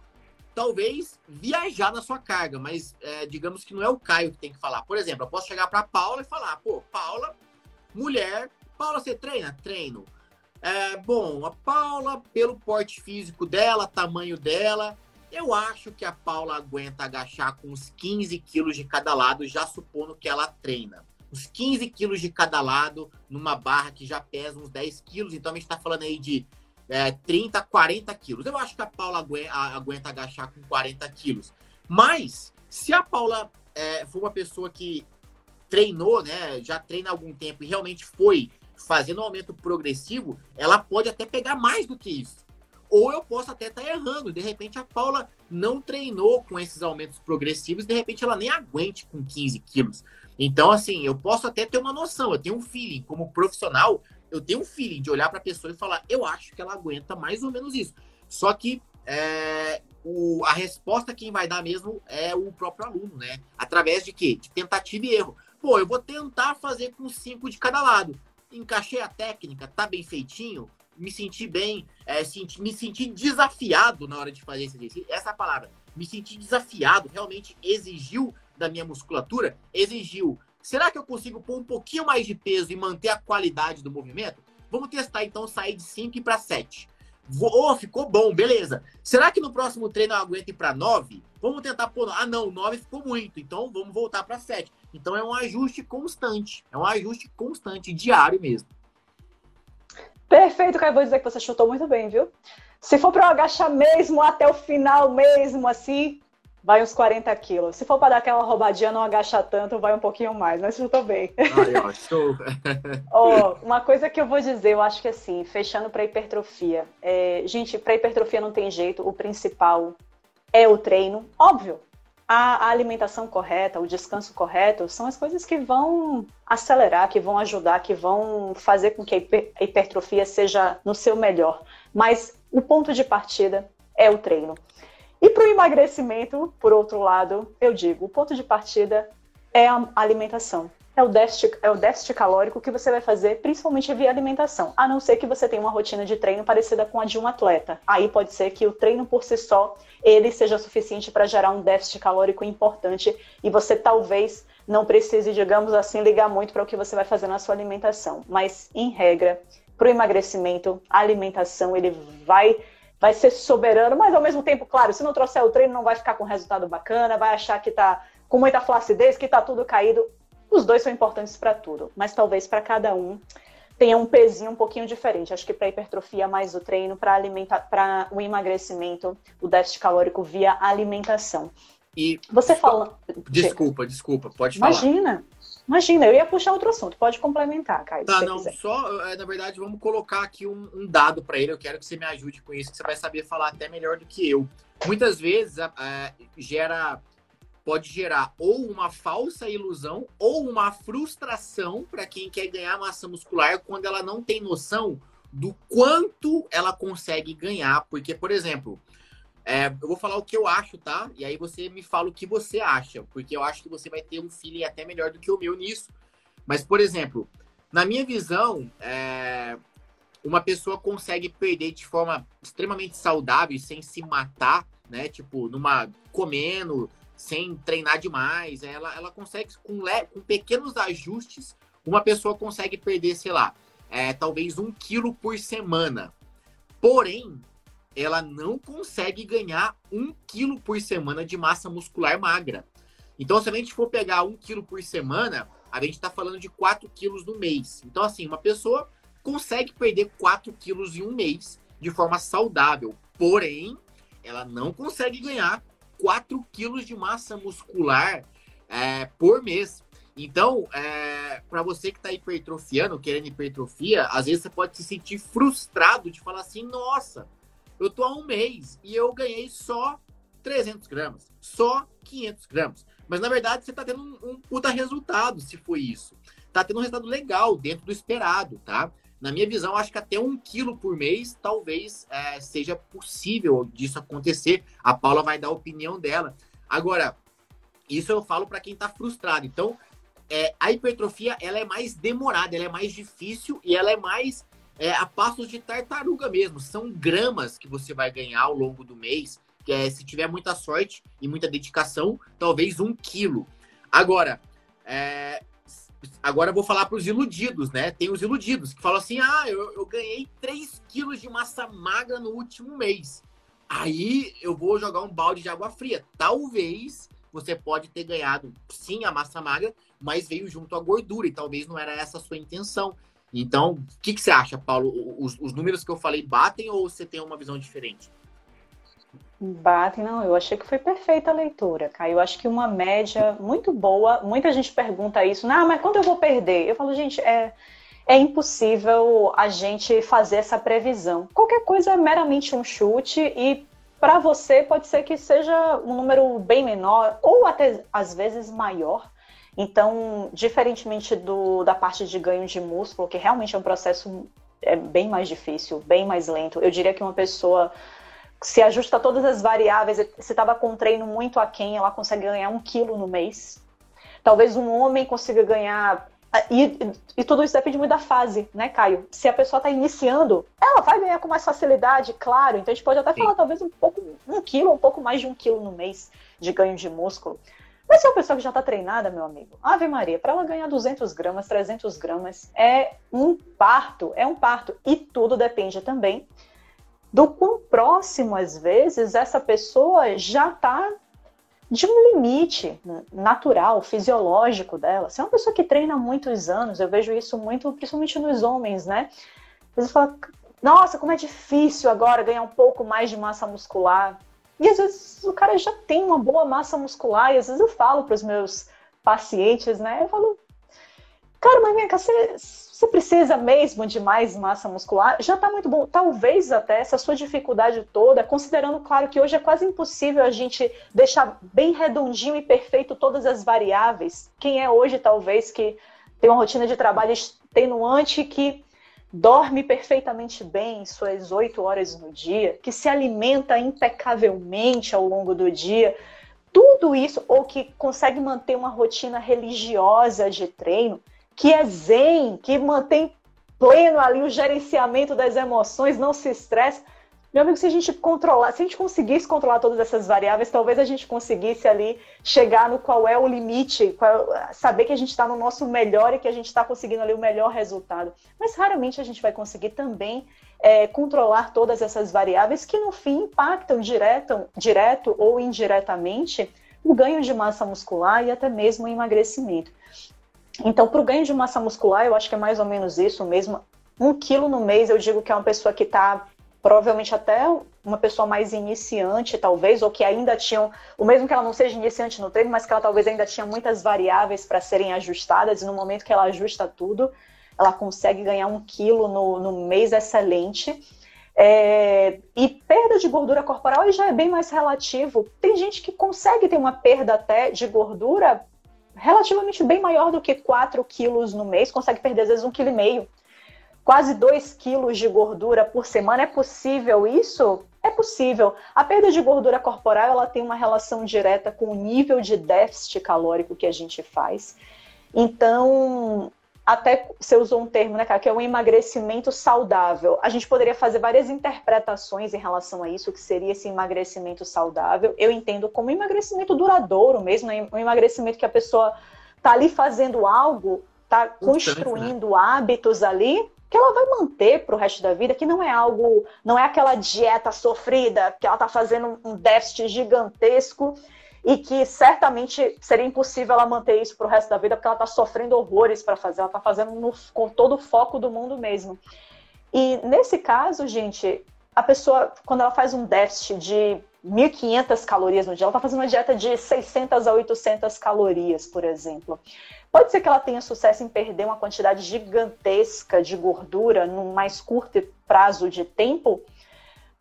talvez viajar na sua carga, mas é, digamos que não é o Caio que tem que falar. Por exemplo, eu posso chegar para Paula e falar: pô, Paula, mulher, Paula, você treina? Treino. É, bom, a Paula, pelo porte físico dela, tamanho dela, eu acho que a Paula aguenta agachar com uns 15 quilos de cada lado, já supondo que ela treina. Uns 15 quilos de cada lado, numa barra que já pesa uns 10 quilos. Então a gente está falando aí de é, 30, 40 quilos. Eu acho que a Paula aguenta, aguenta agachar com 40 quilos. Mas, se a Paula é, for uma pessoa que treinou, né, já treina há algum tempo e realmente foi fazendo um aumento progressivo, ela pode até pegar mais do que isso. Ou eu posso até estar tá errando. De repente, a Paula não treinou com esses aumentos progressivos, de repente ela nem aguente com 15 quilos. Então, assim, eu posso até ter uma noção, eu tenho um feeling, como profissional, eu tenho um feeling de olhar para a pessoa e falar, eu acho que ela aguenta mais ou menos isso. Só que é, o, a resposta quem vai dar mesmo é o próprio aluno, né? Através de quê? De tentativa e erro. Pô, eu vou tentar fazer com cinco de cada lado. Encaixei a técnica, tá bem feitinho, me senti bem, é, senti, me senti desafiado na hora de fazer esse exercício. Essa é palavra. Me senti desafiado, realmente exigiu da minha musculatura, exigiu. Será que eu consigo pôr um pouquinho mais de peso e manter a qualidade do movimento? Vamos testar então sair de 5 para 7. Oh, ficou bom, beleza. Será que no próximo treino eu aguento ir para 9? Vamos tentar pôr. Ah, não, 9 ficou muito, então vamos voltar para 7. Então é um ajuste constante. É um ajuste constante, diário mesmo. Perfeito, Caio. Vou dizer que você chutou muito bem, viu? Se for para eu agachar mesmo até o final, mesmo assim, vai uns 40 quilos. Se for para dar aquela roubadinha, não agacha tanto, vai um pouquinho mais, mas chutou bem. Ai, ó, show. <laughs> oh, uma coisa que eu vou dizer, eu acho que assim, fechando para hipertrofia. É, gente, para hipertrofia não tem jeito, o principal é o treino, óbvio a, alimentação correta, o descanso correto, são as coisas que vão acelerar, que vão ajudar, que vão fazer com que a hipertrofia seja no seu melhor. Mas o ponto de partida é o treino. E para o emagrecimento, por outro lado, eu digo, o ponto de partida é a alimentação é o, déficit, é o déficit calórico que você vai fazer, principalmente via alimentação. A não ser que você tenha uma rotina de treino parecida com a de um atleta. Aí pode ser que o treino por si só, ele seja suficiente para gerar um déficit calórico importante e você talvez não precise, digamos assim, ligar muito para o que você vai fazer na sua alimentação. Mas, em regra, para o emagrecimento, a alimentação, ele vai vai ser soberano, mas ao mesmo tempo, claro, se não trouxer o treino, não vai ficar com resultado bacana, vai achar que está com muita flacidez, que está tudo caído. Os dois são importantes para tudo, mas talvez para cada um tenha um pezinho um pouquinho diferente. Acho que para hipertrofia mais o treino, para alimentar, para o emagrecimento, o déficit calórico via alimentação. E você fala. Desculpa, desculpa, pode falar. Imagina. Imagina, eu ia puxar outro assunto. Pode complementar, Caio. Tá, não, quiser. só, é, na verdade, vamos colocar aqui um, um, dado para ele. Eu quero que você me ajude com isso, que você vai saber falar até melhor do que eu. Muitas vezes é, gera pode gerar ou uma falsa ilusão ou uma frustração para quem quer ganhar massa muscular quando ela não tem noção do quanto ela consegue ganhar. Porque, por exemplo, é, eu vou falar o que eu acho, tá? E aí você me fala o que você acha, porque eu acho que você vai ter um feeling até melhor do que o meu nisso. Mas, por exemplo, na minha visão, é, uma pessoa consegue perder de forma extremamente saudável, sem se matar, né? Tipo, numa comendo, sem treinar demais. Ela, ela consegue, com, le, com pequenos ajustes, uma pessoa consegue perder, sei lá, é, talvez um quilo por semana. Porém, ela não consegue ganhar um quilo por semana de massa muscular magra. Então, se a gente for pegar um quilo por semana, a gente está falando de 4 quilos no mês. Então, assim, uma pessoa consegue perder 4 quilos em um mês de forma saudável. Porém, ela não consegue ganhar 4 quilos de massa muscular é, por mês. Então, é, para você que está hipertrofiando, querendo hipertrofia, às vezes você pode se sentir frustrado de falar assim: nossa, eu tô há um mês e eu ganhei só 300 gramas, só 500 gramas. Mas na verdade você está tendo um, um puta resultado se foi isso. Tá tendo um resultado legal dentro do esperado, tá? Na minha visão, acho que até um quilo por mês talvez é, seja possível disso acontecer. A Paula vai dar a opinião dela. Agora, isso eu falo para quem está frustrado. Então, é, a hipertrofia ela é mais demorada, ela é mais difícil e ela é mais é, a passos de tartaruga mesmo. São gramas que você vai ganhar ao longo do mês. Que é, se tiver muita sorte e muita dedicação, talvez um quilo. Agora, é, agora eu vou falar para os iludidos, né? Tem os iludidos que falam assim: ah, eu, eu ganhei 3 quilos de massa magra no último mês. Aí eu vou jogar um balde de água fria. Talvez você pode ter ganhado sim a massa magra, mas veio junto a gordura e talvez não era essa a sua intenção. Então, o que, que você acha, Paulo? Os, os números que eu falei batem ou você tem uma visão diferente? Bate, não, eu achei que foi perfeita a leitura, Caio. Eu acho que uma média muito boa. Muita gente pergunta isso, ah, mas quando eu vou perder? Eu falo, gente, é, é impossível a gente fazer essa previsão. Qualquer coisa é meramente um chute e para você pode ser que seja um número bem menor ou até às vezes maior. Então, diferentemente do, da parte de ganho de músculo, que realmente é um processo é bem mais difícil, bem mais lento, eu diria que uma pessoa se ajusta a todas as variáveis, se estava com um treino muito aquém, ela consegue ganhar um quilo no mês. Talvez um homem consiga ganhar e, e, tudo isso depende muito da fase, né, Caio? Se a pessoa está iniciando, ela vai ganhar com mais facilidade, claro. Então a gente pode até Sim. falar talvez um pouco, um quilo, um pouco mais de um quilo no mês de ganho de músculo. Mas se é uma pessoa que já está treinada, meu amigo, Ave Maria, para ela ganhar 200 gramas, 300 gramas, é um parto, é um parto. E tudo depende também do quão próximo, às vezes, essa pessoa já está de um limite natural, fisiológico dela. Se é uma pessoa que treina há muitos anos, eu vejo isso muito, principalmente nos homens, né? Eles falam, nossa, como é difícil agora ganhar um pouco mais de massa muscular. E às vezes o cara já tem uma boa massa muscular, e às vezes eu falo para os meus pacientes, né? Eu falo, cara, mas cá, você você precisa mesmo de mais massa muscular? Já está muito bom. Talvez até essa sua dificuldade toda, considerando, claro, que hoje é quase impossível a gente deixar bem redondinho e perfeito todas as variáveis. Quem é hoje, talvez, que tem uma rotina de trabalho extenuante, que dorme perfeitamente bem suas oito horas no dia, que se alimenta impecavelmente ao longo do dia, tudo isso, ou que consegue manter uma rotina religiosa de treino, que é zen, que mantém pleno ali o gerenciamento das emoções, não se estressa. Meu amigo, se a gente controlar, se a gente conseguisse controlar todas essas variáveis, talvez a gente conseguisse ali chegar no qual é o limite, qual, saber que a gente está no nosso melhor e que a gente está conseguindo ali o melhor resultado. Mas raramente a gente vai conseguir também é, controlar todas essas variáveis que no fim impactam direto, direto ou indiretamente o ganho de massa muscular e até mesmo o emagrecimento. Então, para o ganho de massa muscular, eu acho que é mais ou menos isso mesmo. Um quilo no mês, eu digo que é uma pessoa que está provavelmente até uma pessoa mais iniciante, talvez, ou que ainda tinham, o mesmo que ela não seja iniciante no treino, mas que ela talvez ainda tinha muitas variáveis para serem ajustadas, e no momento que ela ajusta tudo, ela consegue ganhar um quilo no, no mês excelente. É, e perda de gordura corporal já é bem mais relativo. Tem gente que consegue ter uma perda até de gordura relativamente bem maior do que 4 quilos no mês, consegue perder às vezes 1,5 kg. Quase 2 quilos de gordura por semana. É possível isso? É possível. A perda de gordura corporal ela tem uma relação direta com o nível de déficit calórico que a gente faz. Então, até você usou um termo, né, cara, que é o emagrecimento saudável. A gente poderia fazer várias interpretações em relação a isso, que seria esse emagrecimento saudável. Eu entendo como emagrecimento duradouro mesmo, né? um emagrecimento que a pessoa tá ali fazendo algo, tá construindo né? hábitos ali que ela vai manter para o resto da vida, que não é algo, não é aquela dieta sofrida, que ela tá fazendo um déficit gigantesco e que certamente seria impossível ela manter isso para o resto da vida, porque ela está sofrendo horrores para fazer, ela está fazendo no, com todo o foco do mundo mesmo. E nesse caso, gente, a pessoa, quando ela faz um déficit de 1.500 calorias no dia, ela está fazendo uma dieta de 600 a 800 calorias, por exemplo. Pode ser que ela tenha sucesso em perder uma quantidade gigantesca de gordura num mais curto prazo de tempo?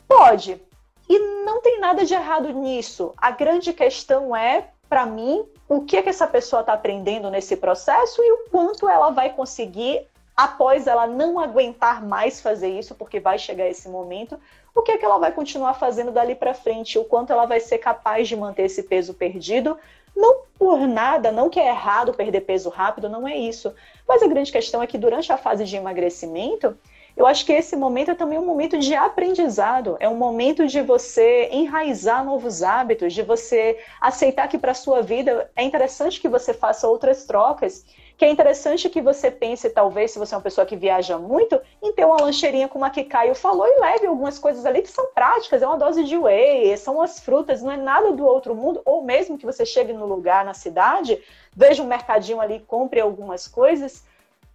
Pode, e não tem nada de errado nisso. A grande questão é, para mim, o que, é que essa pessoa está aprendendo nesse processo e o quanto ela vai conseguir, após ela não aguentar mais fazer isso, porque vai chegar esse momento, o que é que ela vai continuar fazendo dali para frente, o quanto ela vai ser capaz de manter esse peso perdido. Não por nada, não que é errado perder peso rápido, não é isso. Mas a grande questão é que durante a fase de emagrecimento, eu acho que esse momento é também um momento de aprendizado, é um momento de você enraizar novos hábitos, de você aceitar que para a sua vida é interessante que você faça outras trocas, que é interessante que você pense, talvez, se você é uma pessoa que viaja muito, em ter uma lancheirinha como a que Caio falou e leve algumas coisas ali que são práticas, é uma dose de whey, são as frutas, não é nada do outro mundo, ou mesmo que você chegue no lugar, na cidade, veja um mercadinho ali, compre algumas coisas,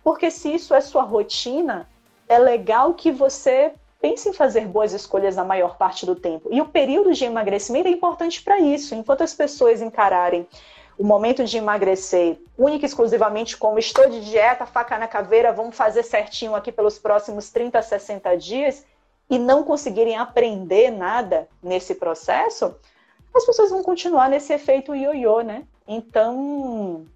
porque se isso é sua rotina, é legal que você pense em fazer boas escolhas na maior parte do tempo. E o período de emagrecimento é importante para isso. Enquanto as pessoas encararem o momento de emagrecer única e exclusivamente como estou de dieta, faca na caveira, vamos fazer certinho aqui pelos próximos 30 a 60 dias, e não conseguirem aprender nada nesse processo, as pessoas vão continuar nesse efeito ioiô, né? Então,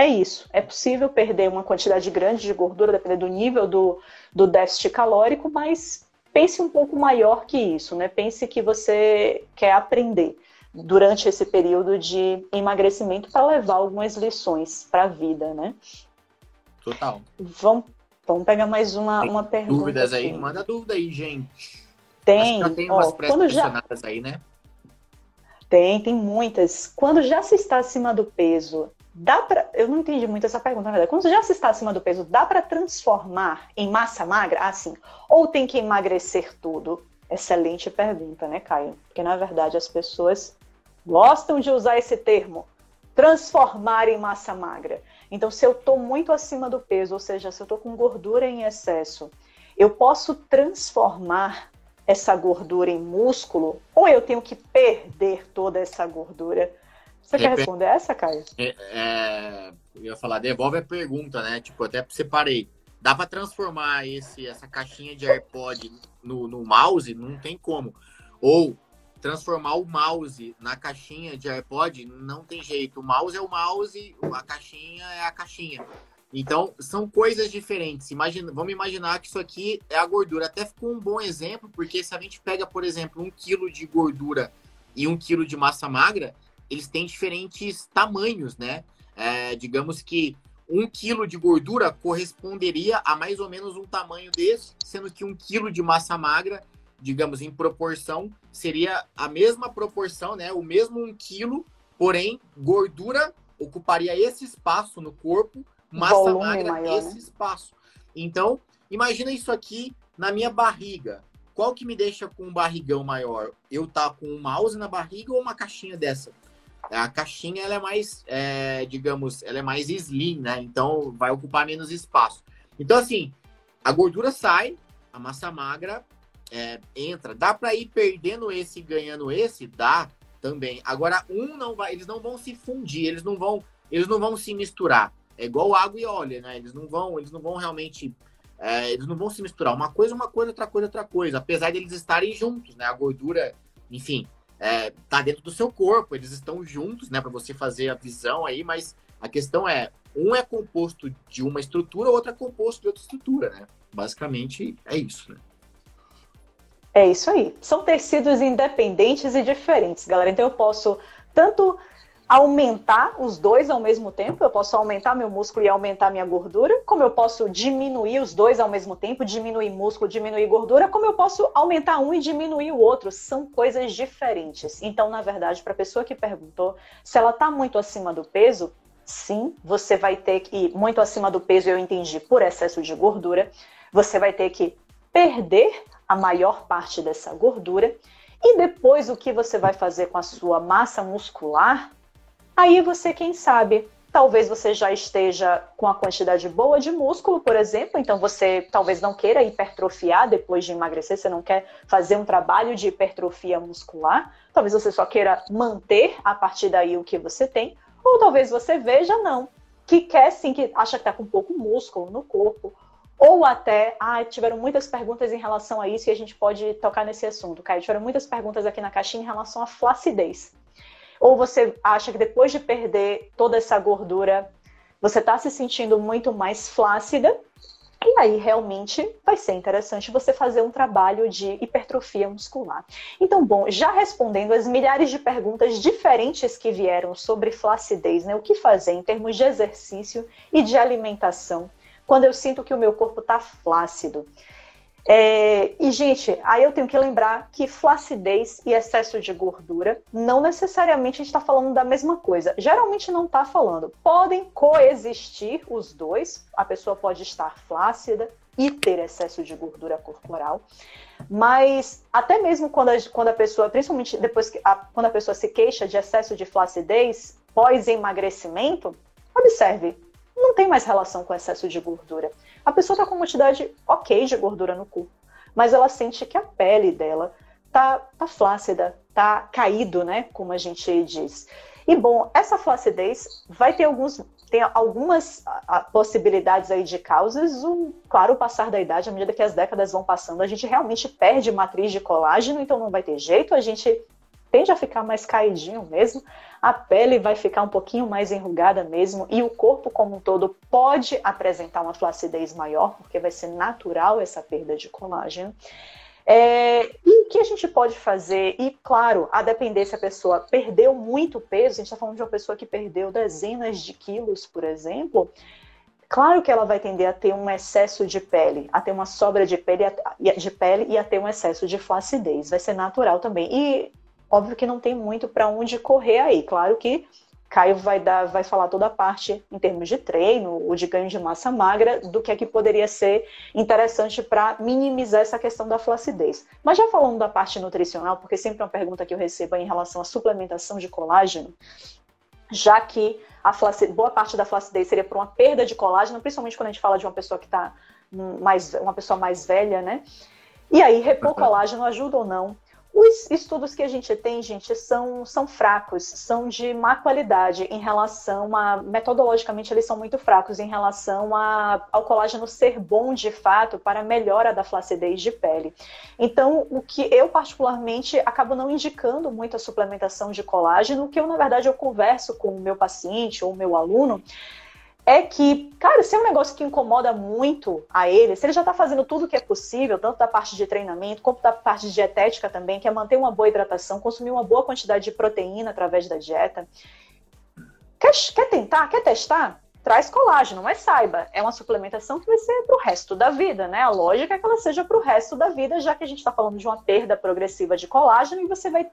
é isso. É possível perder uma quantidade grande de gordura, dependendo do nível do, do déficit calórico, mas pense um pouco maior que isso, né? Pense que você quer aprender durante esse período de emagrecimento para levar algumas lições para a vida, né? Total. Vamos, vamos pegar mais uma, uma pergunta. Dúvidas aqui. aí? Manda dúvida aí, gente. Tem. Acho que tem umas quando já aí, né? Tem, tem muitas. Quando já se está acima do peso, dá para. Eu não entendi muito essa pergunta, na verdade. Quando já se está acima do peso, dá para transformar em massa magra? Assim, ou tem que emagrecer tudo? Excelente pergunta, né, Caio? Porque na verdade as pessoas gostam de usar esse termo, transformar em massa magra. Então, se eu estou muito acima do peso, ou seja, se eu estou com gordura em excesso, eu posso transformar essa gordura em músculo ou eu tenho que perder toda essa gordura? Você quer responder essa, Caio? É, é, eu ia falar, devolve a pergunta, né? Tipo, até separei. Dá para transformar esse, essa caixinha de AirPod no, no mouse? Não tem como. Ou transformar o mouse na caixinha de AirPod, não tem jeito. O mouse é o mouse, a caixinha é a caixinha. Então, são coisas diferentes. Imagina, vamos imaginar que isso aqui é a gordura. Até ficou um bom exemplo, porque se a gente pega, por exemplo, um quilo de gordura e um quilo de massa magra, eles têm diferentes tamanhos, né? É, digamos que um quilo de gordura corresponderia a mais ou menos um tamanho desse, sendo que um quilo de massa magra digamos, em proporção, seria a mesma proporção, né? O mesmo um quilo, porém, gordura ocuparia esse espaço no corpo, massa Volume magra maior, esse né? espaço. Então, imagina isso aqui na minha barriga. Qual que me deixa com um barrigão maior? Eu tá com um mouse na barriga ou uma caixinha dessa? A caixinha ela é mais, é, digamos, ela é mais slim, né? Então vai ocupar menos espaço. Então assim, a gordura sai, a massa magra é, entra. Dá para ir perdendo esse ganhando esse? Dá também. Agora, um não vai, eles não vão se fundir, eles não vão, eles não vão se misturar. É igual água e óleo, né? Eles não vão, eles não vão realmente, é, eles não vão se misturar. Uma coisa, uma coisa, outra coisa, outra coisa. Apesar de eles estarem juntos, né? A gordura, enfim, é, tá dentro do seu corpo, eles estão juntos, né? Para você fazer a visão aí, mas a questão é, um é composto de uma estrutura, o outro é composto de outra estrutura, né? Basicamente é isso, né? É isso aí. São tecidos independentes e diferentes, galera. Então eu posso tanto aumentar os dois ao mesmo tempo, eu posso aumentar meu músculo e aumentar minha gordura, como eu posso diminuir os dois ao mesmo tempo, diminuir músculo, diminuir gordura, como eu posso aumentar um e diminuir o outro. São coisas diferentes. Então, na verdade, para a pessoa que perguntou, se ela está muito acima do peso, sim, você vai ter que ir muito acima do peso, eu entendi, por excesso de gordura, você vai ter que perder a maior parte dessa gordura. E depois o que você vai fazer com a sua massa muscular? Aí você, quem sabe, talvez você já esteja com a quantidade boa de músculo, por exemplo, então você talvez não queira hipertrofiar depois de emagrecer, você não quer fazer um trabalho de hipertrofia muscular, talvez você só queira manter a partir daí o que você tem, ou talvez você veja não, que quer sim, que acha que está com pouco músculo no corpo, ou até, ah, tiveram muitas perguntas em relação a isso e a gente pode tocar nesse assunto, Caio. Tiveram muitas perguntas aqui na caixinha em relação à flacidez. Ou você acha que depois de perder toda essa gordura, você está se sentindo muito mais flácida, e aí realmente vai ser interessante você fazer um trabalho de hipertrofia muscular. Então, bom, já respondendo as milhares de perguntas diferentes que vieram sobre flacidez, né? O que fazer em termos de exercício e de alimentação quando eu sinto que o meu corpo está flácido. É, e, gente, aí eu tenho que lembrar que flacidez e excesso de gordura não necessariamente a gente está falando da mesma coisa. Geralmente não está falando. Podem coexistir os dois. A pessoa pode estar flácida e ter excesso de gordura corporal. Mas até mesmo quando a, quando a pessoa, principalmente depois que a, quando a pessoa se queixa de excesso de flacidez pós-emagrecimento, observe, não tem mais relação com excesso de gordura. A pessoa está com uma quantidade ok de gordura no corpo, mas ela sente que a pele dela tá, tá flácida, tá caído, né? Como a gente diz. E bom, essa flacidez vai ter alguns tem algumas possibilidades aí de causas. O, claro, o passar da idade, à medida que as décadas vão passando, a gente realmente perde matriz de colágeno, então não vai ter jeito, a gente tende a ficar mais caidinho mesmo, a pele vai ficar um pouquinho mais enrugada mesmo, e o corpo como um todo pode apresentar uma flacidez maior, porque vai ser natural essa perda de colágeno. É, e o que a gente pode fazer? E, claro, a depender se a pessoa perdeu muito peso, a gente está falando de uma pessoa que perdeu dezenas de quilos, por exemplo, claro que ela vai tender a ter um excesso de pele, a ter uma sobra de pele, de pele e a ter um excesso de flacidez. Vai ser natural também. E óbvio que não tem muito para onde correr aí. Claro que Caio vai dar, vai falar toda a parte em termos de treino ou de ganho de massa magra do que é que poderia ser interessante para minimizar essa questão da flacidez. Mas já falando da parte nutricional, porque sempre é uma pergunta que eu recebo em relação à suplementação de colágeno, já que a flacidez, boa parte da flacidez seria por uma perda de colágeno, principalmente quando a gente fala de uma pessoa que está mais uma pessoa mais velha, né? E aí, repor colágeno ajuda ou não? Os estudos que a gente tem, gente, são, são fracos, são de má qualidade em relação a. Metodologicamente, eles são muito fracos em relação a, ao colágeno ser bom de fato para a melhora da flacidez de pele. Então, o que eu, particularmente, acabo não indicando muito a suplementação de colágeno, que eu, na verdade, eu converso com o meu paciente ou meu aluno é que, cara, se é um negócio que incomoda muito a ele, se ele já está fazendo tudo o que é possível, tanto da parte de treinamento quanto da parte de dietética também, que é manter uma boa hidratação, consumir uma boa quantidade de proteína através da dieta. Quer, quer tentar? Quer testar? Traz colágeno, mas saiba, é uma suplementação que vai ser para o resto da vida, né? A lógica é que ela seja para o resto da vida, já que a gente está falando de uma perda progressiva de colágeno e você vai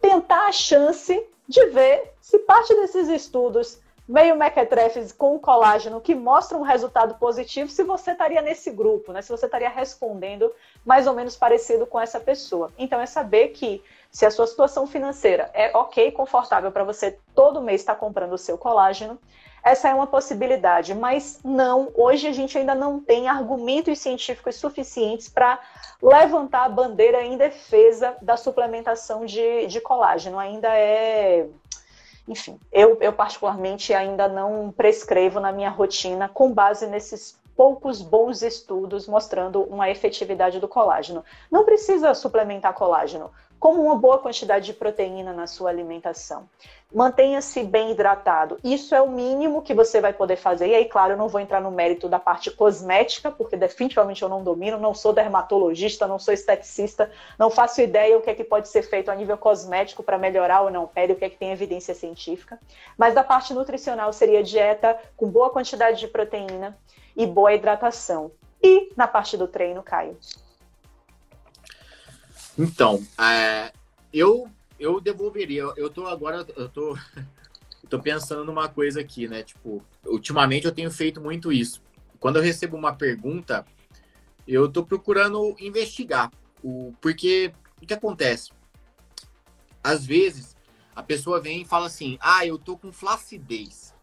tentar a chance de ver se parte desses estudos meio mequetrefes com colágeno que mostra um resultado positivo se você estaria nesse grupo, né? Se você estaria respondendo mais ou menos parecido com essa pessoa. Então é saber que se a sua situação financeira é ok, confortável para você todo mês estar tá comprando o seu colágeno, essa é uma possibilidade, mas não, hoje a gente ainda não tem argumentos científicos suficientes para levantar a bandeira em defesa da suplementação de, de colágeno. Ainda é enfim, eu, eu particularmente ainda não prescrevo na minha rotina com base nesses poucos bons estudos mostrando uma efetividade do colágeno. Não precisa suplementar colágeno como uma boa quantidade de proteína na sua alimentação. Mantenha-se bem hidratado. Isso é o mínimo que você vai poder fazer. E aí, claro, eu não vou entrar no mérito da parte cosmética, porque definitivamente eu não domino, não sou dermatologista, não sou esteticista, não faço ideia o que é que pode ser feito a nível cosmético para melhorar ou não pele, o que é que tem evidência científica. Mas da parte nutricional seria dieta com boa quantidade de proteína e boa hidratação. E na parte do treino, Caio? Então, é, eu eu devolveria. Eu tô agora, eu tô, eu <laughs> tô pensando numa coisa aqui, né? Tipo, ultimamente eu tenho feito muito isso. Quando eu recebo uma pergunta, eu tô procurando investigar o porque o que acontece. Às vezes a pessoa vem e fala assim: "Ah, eu tô com flacidez".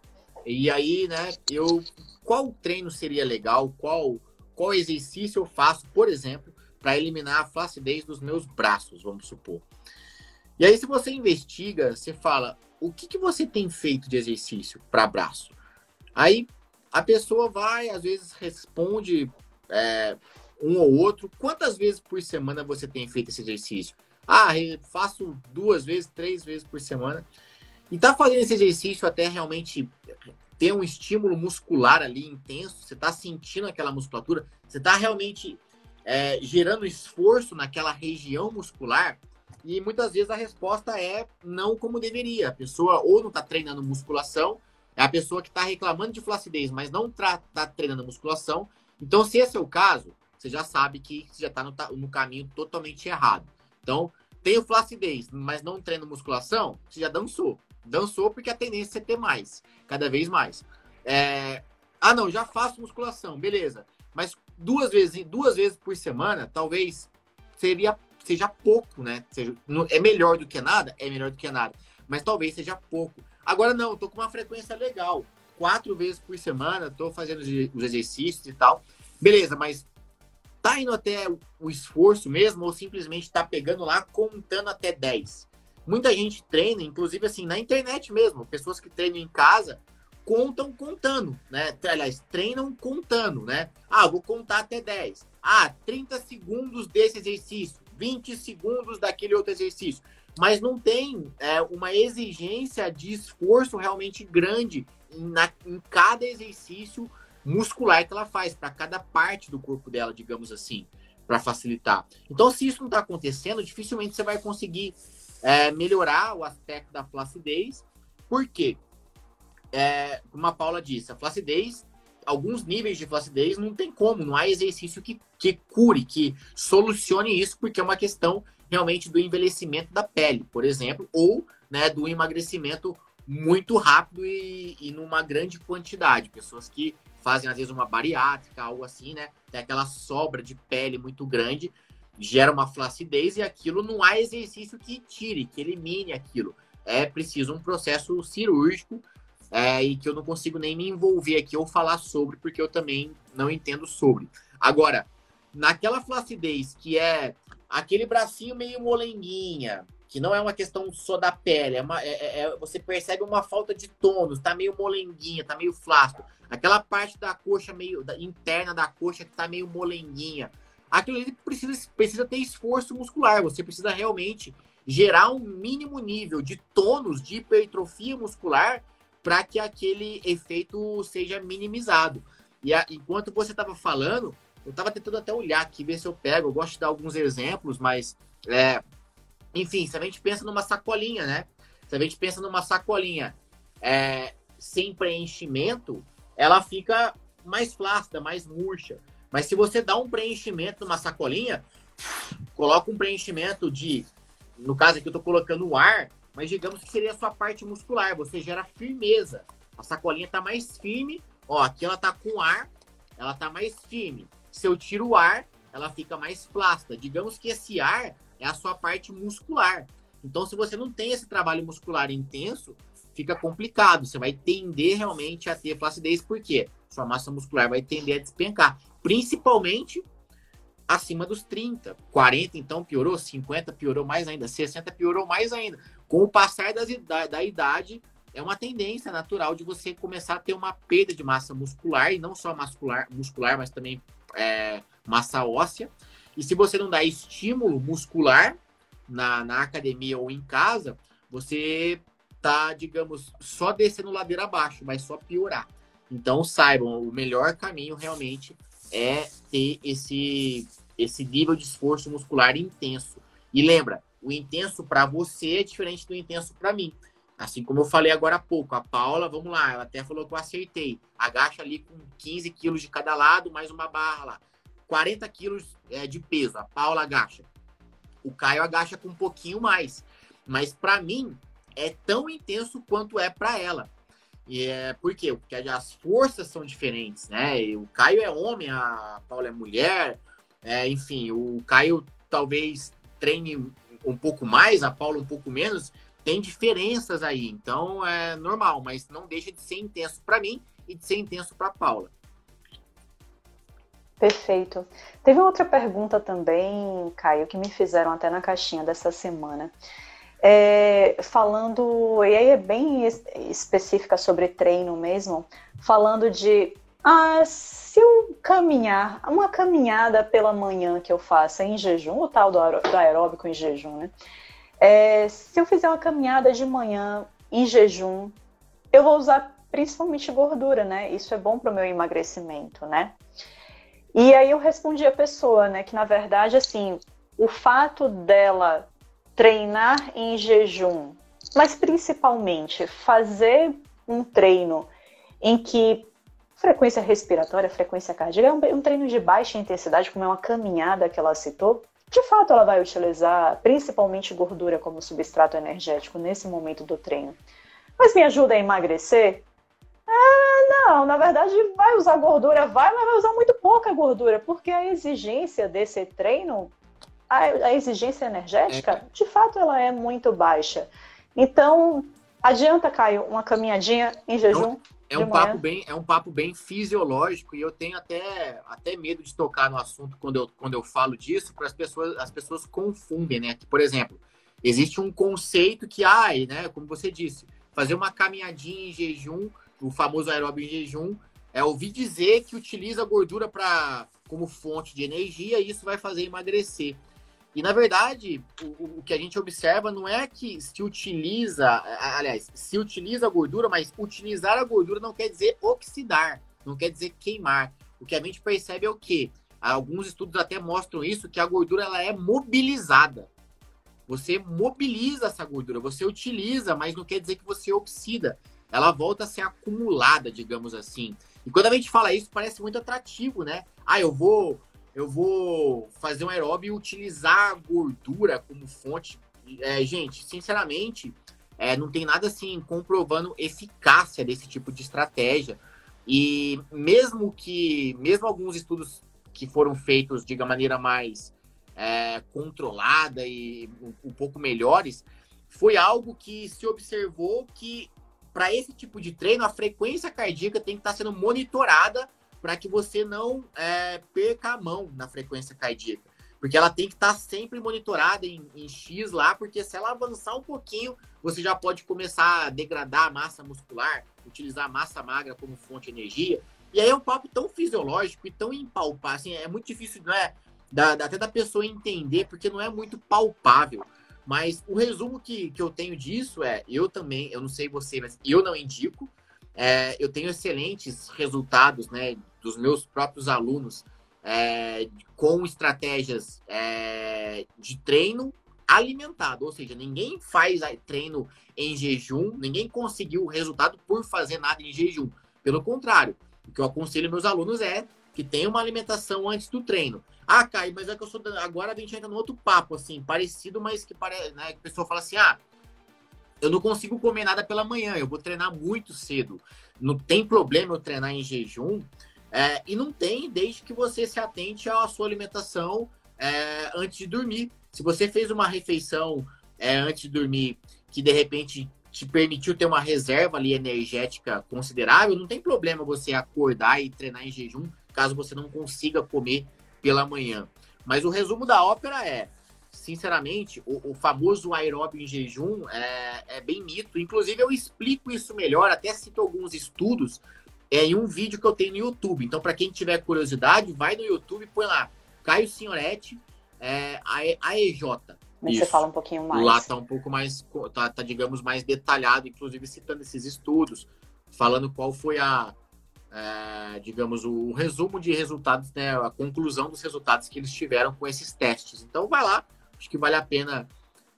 E aí, né, eu qual treino seria legal? Qual qual exercício eu faço, por exemplo, para eliminar a flacidez dos meus braços, vamos supor. E aí, se você investiga, você fala, o que, que você tem feito de exercício para braço? Aí a pessoa vai, às vezes responde é, um ou outro. Quantas vezes por semana você tem feito esse exercício? Ah, faço duas vezes, três vezes por semana. E tá fazendo esse exercício até realmente ter um estímulo muscular ali intenso, você tá sentindo aquela musculatura, você tá realmente é, gerando esforço naquela região muscular. E muitas vezes a resposta é não como deveria. A pessoa ou não está treinando musculação, é a pessoa que está reclamando de flacidez, mas não está treinando musculação. Então, se esse é o caso, você já sabe que você já está no, no, caminho totalmente errado. Então, tenho flacidez, mas não treino musculação, você já dançou. Dançou porque a tendência é ter mais, cada vez mais. É... Ah, não, já faço musculação, beleza. Mas duas vezes, duas vezes por semana, talvez seria seja pouco, né? Seja, é melhor do que nada? É melhor do que nada. Mas talvez seja pouco. Agora não, eu tô com uma frequência legal. Quatro vezes por semana, tô fazendo os exercícios e tal. Beleza, mas tá indo até o esforço mesmo ou simplesmente tá pegando lá contando até 10? Muita gente treina, inclusive assim, na internet mesmo, pessoas que treinam em casa, contam contando, né? Aliás, treinam contando, né? Ah, vou contar até 10. Ah, 30 segundos desse exercício, 20 segundos daquele outro exercício. Mas não tem é, uma exigência de esforço realmente grande na, em cada exercício muscular que ela faz, para cada parte do corpo dela, digamos assim, para facilitar. Então, se isso não está acontecendo, dificilmente você vai conseguir é, melhorar o aspecto da flacidez. Por quê? É, como a Paula disse, a flacidez, alguns níveis de flacidez não tem como, não há exercício que, que cure, que solucione isso, porque é uma questão realmente do envelhecimento da pele, por exemplo, ou né, do emagrecimento muito rápido e, e numa grande quantidade. Pessoas que fazem, às vezes, uma bariátrica, algo assim, né? Tem aquela sobra de pele muito grande, gera uma flacidez e aquilo não há exercício que tire, que elimine aquilo. É preciso um processo cirúrgico é, e que eu não consigo nem me envolver aqui ou falar sobre, porque eu também não entendo sobre. Agora, naquela flacidez que é aquele bracinho meio molenguinha, que não é uma questão só da pele, é, uma, é, é, é você percebe uma falta de tônus, tá meio molenguinha, tá meio flácido. Aquela parte da coxa meio da, interna da coxa que tá meio molenguinha. Aquilo ali precisa, precisa ter esforço muscular. Você precisa realmente gerar um mínimo nível de tônus, de hipertrofia muscular, para que aquele efeito seja minimizado. E a, enquanto você estava falando, eu estava tentando até olhar aqui, ver se eu pego. Eu gosto de dar alguns exemplos, mas é, enfim, se a gente pensa numa sacolinha, né? Se a gente pensa numa sacolinha é, sem preenchimento, ela fica mais flácida, mais murcha. Mas se você dá um preenchimento numa sacolinha, coloca um preenchimento de, no caso aqui eu estou colocando o ar, mas digamos que seria a sua parte muscular, você gera firmeza. A sacolinha está mais firme, ó, aqui ela está com ar, ela está mais firme. Se eu tiro o ar, ela fica mais flácida. Digamos que esse ar é a sua parte muscular. Então, se você não tem esse trabalho muscular intenso, fica complicado. Você vai tender realmente a ter flacidez, porque sua massa muscular vai tender a despencar, principalmente acima dos 30. 40, então, piorou, 50 piorou mais ainda, 60 piorou mais ainda. Com o passar das, da, da idade, é uma tendência natural de você começar a ter uma perda de massa muscular, e não só muscular, muscular mas também é, massa óssea. E se você não dá estímulo muscular na, na academia ou em casa, você tá, digamos, só descendo ladeira abaixo, vai só piorar. Então saibam, o melhor caminho realmente é ter esse, esse nível de esforço muscular intenso. E lembra, o intenso para você é diferente do intenso para mim. Assim como eu falei agora há pouco, a Paula, vamos lá, ela até falou que eu acertei. Agacha ali com 15 quilos de cada lado, mais uma barra lá. 40 quilos é, de peso, a Paula agacha. O Caio agacha com um pouquinho mais. Mas para mim, é tão intenso quanto é para ela. E é, por quê? Porque as forças são diferentes, né? O Caio é homem, a Paula é mulher. É, enfim, o Caio talvez treine um pouco mais, a Paula um pouco menos. Tem diferenças aí, então é normal, mas não deixa de ser intenso para mim e de ser intenso para Paula. Perfeito. Teve outra pergunta também, Caio, que me fizeram até na caixinha dessa semana. É, falando, e aí é bem específica sobre treino mesmo, falando de ah, se eu caminhar, uma caminhada pela manhã que eu faça em jejum, o tal do, aeróbico em jejum, né? É, se eu fizer uma caminhada de manhã em jejum, eu vou usar principalmente gordura, né? Isso é bom para o meu emagrecimento, né? E aí eu respondi a pessoa, né, que na verdade, assim, o fato dela treinar em jejum, mas principalmente fazer um treino em que frequência respiratória, frequência cardíaca, é um, treino de baixa intensidade, como é uma caminhada que ela citou, de fato ela vai utilizar principalmente gordura como substrato energético nesse momento do treino. Mas me ajuda a emagrecer? Ah, não, na verdade vai usar gordura, vai, mas vai usar muito pouca gordura, porque a exigência desse treino, a, a exigência energética, é. de fato ela é muito baixa. Então, adianta, Caio, uma caminhadinha em jejum. É um papo bem, é um papo bem fisiológico e eu tenho até, até medo de tocar no assunto quando eu, quando eu falo disso, porque as pessoas, as pessoas confundem, né? Que, por exemplo, existe um conceito que, ai, né, como você disse, fazer uma caminhadinha em jejum o famoso aeróbio em jejum, é ouvir dizer que utiliza gordura para como fonte de energia e isso vai fazer emagrecer. E na verdade, o, o, que a gente observa não é que se utiliza, aliás, se utiliza a gordura, mas utilizar a gordura não quer dizer oxidar, não quer dizer queimar. O que a gente percebe é o quê? Alguns estudos até mostram isso, que a gordura ela é mobilizada. Você mobiliza essa gordura, você utiliza, mas não quer dizer que você oxida. Ela volta a ser acumulada, digamos assim. E quando a gente fala isso, parece muito atrativo, né? Ah, eu vou, eu vou fazer um aeróbio e utilizar a gordura como fonte. É, gente, sinceramente, é, não tem nada assim comprovando eficácia desse tipo de estratégia. E mesmo que, mesmo alguns estudos que foram feitos de maneira mais é, controlada e um, um pouco melhores, foi algo que se observou que para esse tipo de treino a frequência cardíaca tem que estar tá sendo monitorada para que você não é, perca a mão na frequência cardíaca. Porque ela tem que estar tá sempre monitorada em, em, X lá, porque se ela avançar um pouquinho, você já pode começar a degradar a massa muscular, utilizar a massa magra como fonte de energia. E aí é um papo tão fisiológico e tão impalpável, assim, é muito difícil, não é? da, até da pessoa entender, porque não é muito palpável. Mas o resumo que, que eu tenho disso é, eu também, eu não sei você, mas eu não indico. É, eu tenho excelentes resultados né, dos meus próprios alunos é, com estratégias é, de treino alimentado, ou seja, ninguém faz treino em jejum, ninguém conseguiu o resultado por fazer nada em jejum. Pelo contrário, o que eu aconselho meus alunos é que tenha uma alimentação antes do treino. Ah, Caio, mas é que eu sou. Agora a gente entra no outro papo, assim, parecido, mas que parece. Né, a pessoa fala assim: ah, eu não consigo comer nada pela manhã, eu vou treinar muito cedo. Não tem problema eu treinar em jejum. É, e não tem, desde que você se atente à sua alimentação é, antes de dormir. Se você fez uma refeição é, antes de dormir que de repente te permitiu ter uma reserva ali energética considerável, não tem problema você acordar e treinar em jejum, caso você não consiga comer pela manhã. Mas o resumo da ópera é, sinceramente, o, o famoso aeróbio em jejum é, é, bem mito. Inclusive, eu explico isso melhor, até cito alguns estudos é, em um vídeo que eu tenho no YouTube. Então, para quem tiver curiosidade, vai no YouTube e põe lá, Caio Senhoretti, é, AEJ. Você fala um pouquinho mais. Lá tá um pouco mais, tá, tá, digamos, mais detalhado, inclusive citando esses estudos, falando qual foi a, é, digamos, o, resumo de resultados, né, a conclusão dos resultados que eles tiveram com esses testes. Então, vai lá, acho que vale a pena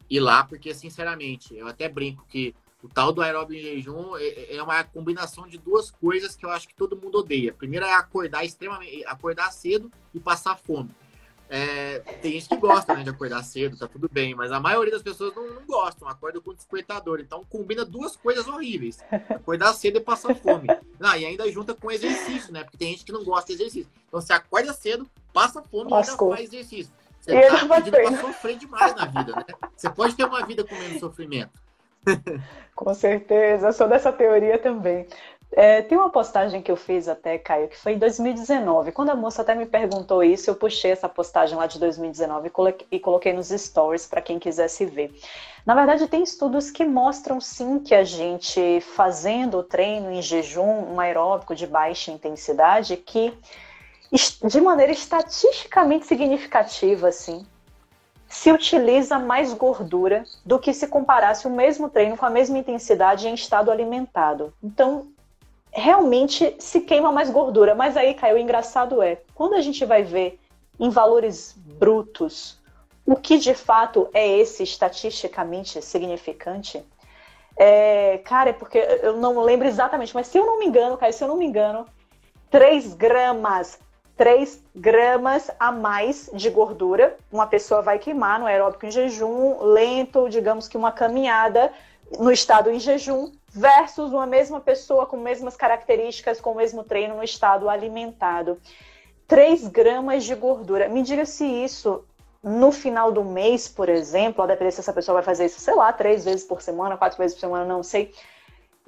ir lá, porque, sinceramente, eu até brinco que o tal do aeróbio em jejum é, é, é uma combinação de duas coisas que eu acho que todo mundo odeia. Primeiro é acordar extremamente, acordar cedo e passar fome. É, tem gente que gosta né, de acordar cedo, tá tudo bem, mas a maioria das pessoas não, não gostam, acorda com despertador. Então combina duas coisas horríveis: acordar cedo e passar fome. Não, e ainda junta com exercício, né? Porque tem gente que não gosta de exercício. Então você acorda cedo, passa fome Lascou. e ainda faz exercício. Você e tá pedindo pra sofrer demais na vida, né? Você pode ter uma vida com menos sofrimento. <laughs> Com certeza, eu sou dessa teoria também. É, tem uma postagem que eu fiz até, Caio, que foi em 2019. Quando a moça até me perguntou isso, eu puxei essa postagem lá de 2019 e coloquei nos stories para quem quisesse ver. Na verdade, tem estudos que mostram sim que a gente fazendo o treino em jejum, um aeróbico de baixa intensidade, que de maneira estatisticamente significativa, assim, se utiliza mais gordura do que se comparasse o mesmo treino com a mesma intensidade em estado alimentado. Então, realmente se queima mais gordura. Mas aí, Caio, o engraçado é, quando a gente vai ver em valores brutos o que de fato é esse estatisticamente significante, é, cara, é porque eu não lembro exatamente, mas se eu não me engano, Caio, se eu não me engano, 3 gramas, 3 gramas a mais de gordura, uma pessoa vai queimar no aeróbico em jejum, lento, digamos que uma caminhada no estado em jejum, versus uma mesma pessoa com mesmas características, com o mesmo treino no estado alimentado. 3 gramas de gordura. Me diga se isso, no final do mês, por exemplo, a depender se essa pessoa vai fazer isso, sei lá, três vezes por semana, quatro vezes por semana, não sei.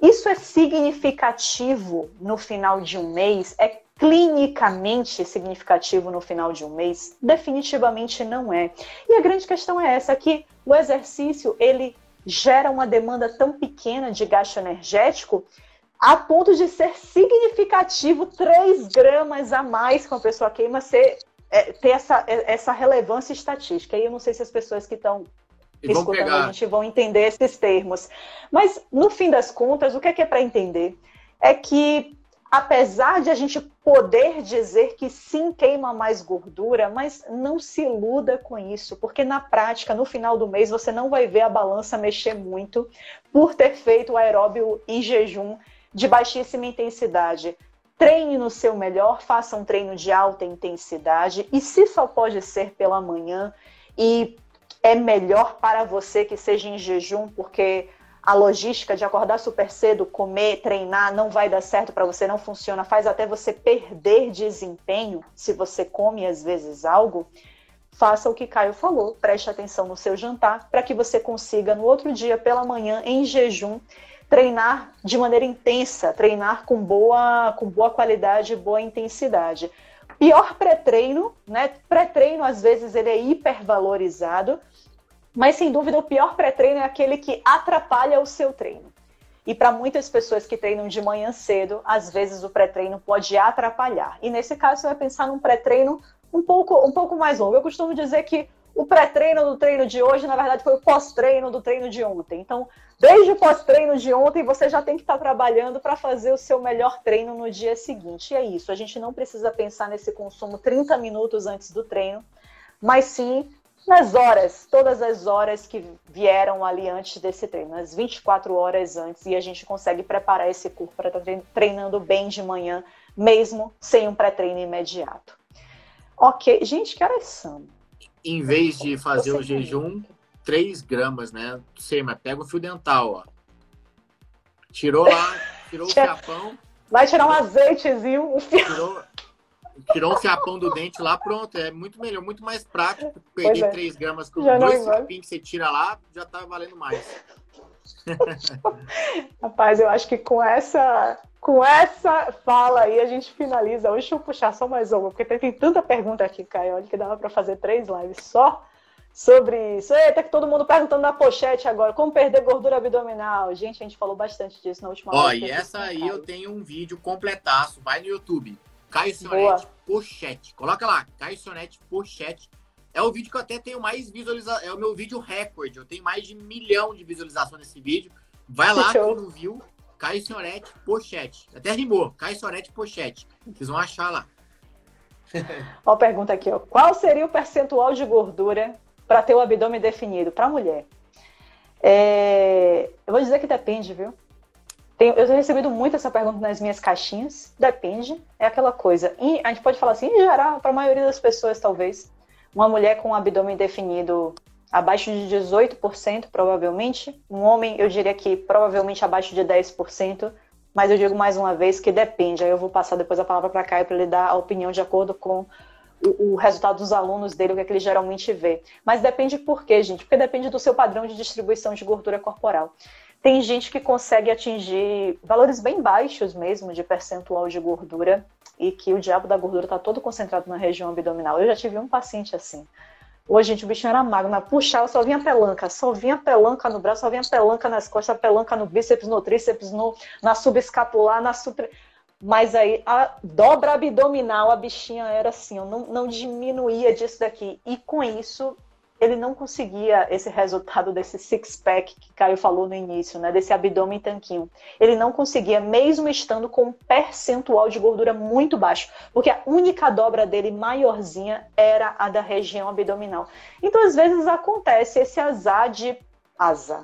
Isso é significativo no final de um mês? É clinicamente significativo no final de um mês? Definitivamente não é. E a grande questão é essa, que o exercício, ele gera uma demanda tão pequena de gasto energético, a ponto de ser significativo 3 gramas a mais que uma pessoa queima ser, é, ter essa, é, essa relevância estatística. E eu não sei se as pessoas que estão escutando pegar. a gente vão entender esses termos. Mas, no fim das contas, o que é, que é para entender? É que apesar de a gente poder dizer que sim queima mais gordura, mas não se iluda com isso, porque na prática, no final do mês, você não vai ver a balança mexer muito por ter feito o aeróbio em jejum de baixíssima intensidade. Treine no seu melhor, faça um treino de alta intensidade, e se só pode ser pela manhã, e é melhor para você que seja em jejum, porque a logística de acordar super cedo, comer, treinar, não vai dar certo para você, não funciona, faz até você perder desempenho se você come às vezes algo, faça o que Caio falou, preste atenção no seu jantar para que você consiga no outro dia pela manhã em jejum treinar de maneira intensa, treinar com boa com boa qualidade, boa intensidade. Pior pré-treino, né? Pré-treino às vezes ele é hipervalorizado mas sem dúvida o pior pré-treino é aquele que atrapalha o seu treino. E para muitas pessoas que treinam de manhã cedo, às vezes o pré-treino pode atrapalhar. E nesse caso, você vai pensar num pré-treino um pouco, um pouco mais longo. Eu costumo dizer que o pré-treino do treino de hoje, na verdade, foi o pós-treino do treino de ontem. Então, desde o pós-treino de ontem, você já tem que estar trabalhando para fazer o seu melhor treino no dia seguinte. E é isso. A gente não precisa pensar nesse consumo 30 minutos antes do treino, mas sim nas horas, todas as horas que vieram ali antes desse treino, as 24 horas antes, e a gente consegue preparar esse corpo para estar tá treinando bem de manhã, mesmo sem um pré-treino imediato. Ok, gente, que horas são? Em vez de fazer o jejum, 3 gramas, né? Sei, mas pega o fio dental, ó. Tirou lá, tirou o <laughs> fiapão. Vai tirar um azeitezinho, um fio. Tirou, tirou um fiapão do dente lá, pronto. É muito melhor, muito mais prático. Perder é. 3 gramas com já dois fiapinhos que você tira lá, já tá valendo mais. <laughs> Rapaz, eu acho que com essa com essa fala aí a gente finaliza. Hoje deixa eu puxar só mais uma, porque tem, tanta pergunta aqui, Caio, olha que dava para fazer três lives só sobre isso. Eita, que todo mundo perguntando na pochete agora, como perder gordura abdominal. Gente, a gente falou bastante disso na última Ó, e essa aí eu tenho um vídeo completaço, vai no YouTube. Caio Sionete Pochete. Coloca lá, Caio Sionete Pochete. É o vídeo que eu até tenho mais visualização. É o meu vídeo recorde. Eu tenho mais de milhão de visualizações nesse vídeo. Vai lá, quem não viu, Caio Sionete Pochete. Até rimou, Caio Sionete Pochete. Vocês vão achar lá. <laughs> Ó, pergunta aqui, ó. Qual seria o percentual de gordura para ter o abdômen definido para mulher? É... Eu vou dizer que depende, viu? Tenho, eu tenho recebido muito essa pergunta nas minhas caixinhas. Depende. É aquela coisa. E a gente pode falar assim, em geral, para a maioria das pessoas, talvez, uma mulher com um abdômen definido abaixo de 18%, provavelmente. Um homem, eu diria que provavelmente abaixo de 10%. Mas eu digo mais uma vez que depende. Aí eu vou passar depois a palavra para Caio para ele dar a opinião de acordo com o, o, resultado dos alunos dele, o que, é que ele geralmente vê. Mas depende por quê, gente? Porque depende do seu padrão de distribuição de gordura corporal. Tem gente que consegue atingir valores bem baixos mesmo de percentual de gordura e que o diabo da gordura está todo concentrado na região abdominal. Eu já tive um paciente assim. Hoje, gente, o bichinho era magro, mas puxava, só vinha pelanca, só vinha pelanca no braço, só vinha pelanca nas costas, pelanca no bíceps, no tríceps, no, na subescapular, na super. Mas aí a dobra abdominal, a bichinha era assim, não, não diminuía disso daqui. E com isso, ele não conseguia esse resultado desse six-pack que Caio falou no início, né, desse abdômen tanquinho. Ele não conseguia, mesmo estando com um percentual de gordura muito baixo, porque a única dobra dele maiorzinha era a da região abdominal. Então, às vezes, acontece esse azar de asa,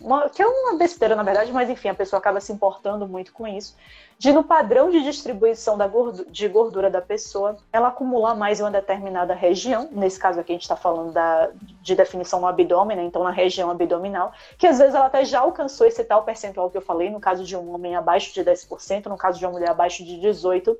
uma, que é uma besteira, na verdade, mas enfim, a pessoa acaba se importando muito com isso, de no padrão de distribuição da gordura, de gordura da pessoa, ela acumular mais em uma determinada região, nesse caso aqui a gente está falando da, de definição no abdômen, né? então na região abdominal, que às vezes ela até já alcançou esse tal percentual que eu falei, no caso de um homem abaixo de 10%, no caso de uma mulher abaixo de 18%,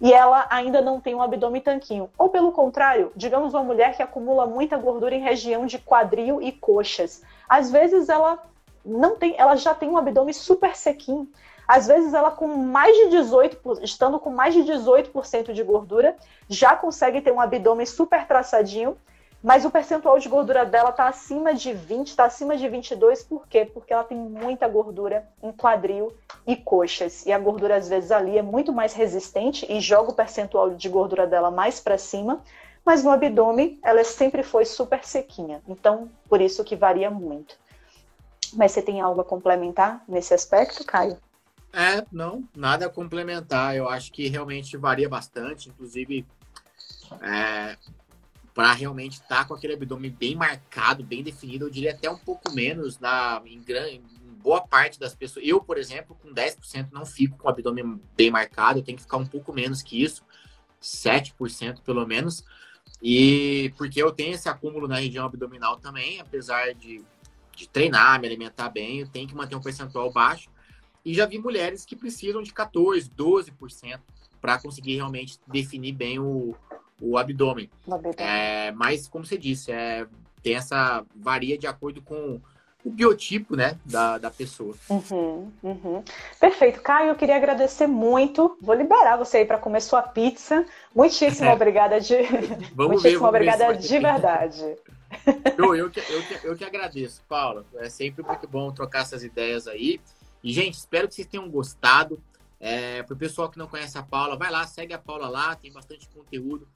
e ela ainda não tem um abdômen tanquinho. Ou pelo contrário, digamos uma mulher que acumula muita gordura em região de quadril e coxas. Às vezes ela não tem, ela já tem um abdômen super sequinho. Às vezes ela com mais de 18, estando com mais de 18% de gordura, já consegue ter um abdômen super traçadinho, Mas o percentual de gordura dela está acima de 20, está acima de 22, por quê? Porque ela tem muita gordura em quadril e coxas. E a gordura, às vezes, ali é muito mais resistente e joga o percentual de gordura dela mais para cima. Mas no abdômen, ela sempre foi super sequinha. Então, por isso que varia muito. Mas você tem algo a complementar nesse aspecto, Caio? É, não, nada a complementar. Eu acho que realmente varia bastante, inclusive é, para realmente estar tá com aquele abdômen bem marcado, bem definido, eu diria até um pouco menos na em, grande, em boa parte das pessoas. Eu, por exemplo, com 10% não fico com o abdômen bem marcado, eu tenho que ficar um pouco menos que isso, 7% pelo menos. E porque eu tenho esse acúmulo na região abdominal também, apesar de, de treinar, me alimentar bem, eu tenho que manter um percentual baixo. E já vi mulheres que precisam de 14%, 12% para conseguir realmente definir bem o, o abdômen. É, mas, como você disse, é, tem essa. varia de acordo com o biotipo, né, da, da pessoa. Uhum, uhum. Perfeito. Caio, eu queria agradecer muito. Vou liberar você aí para comer sua pizza. Muitíssimo <laughs> obrigada de. Vamos Muitíssimo ver, obrigada ver de verdade. Eu, eu, que, eu, que, eu que agradeço, Paula. É sempre muito bom trocar essas ideias aí. E, gente, espero que vocês tenham gostado. É, Para o pessoal que não conhece a Paula, vai lá, segue a Paula lá, tem bastante conteúdo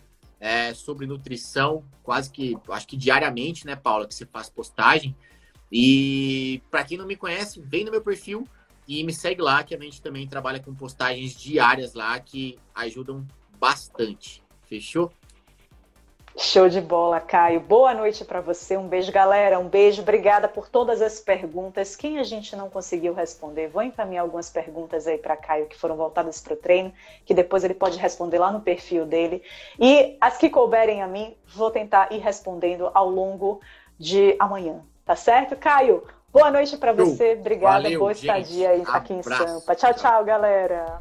é, sobre nutrição, quase que, acho que diariamente, né, Paula, que você faz postagem. E para quem não me conhece, vem no meu perfil e me segue lá, que a gente também trabalha com postagens diárias lá que ajudam bastante. Fechou? Show de bola, Caio. Boa noite para você. Um beijo, galera. Um beijo. Obrigada por todas as perguntas. Quem a gente não conseguiu responder, vou encaminhar algumas perguntas aí para Caio que foram voltadas para o treino, que depois ele pode responder lá no perfil dele. E as que couberem a mim, vou tentar ir respondendo ao longo de amanhã. Tá certo, Caio? Boa noite para você. Obrigada. Valeu, Boa estadia aí aqui em Sampa. Tchau, tchau, galera.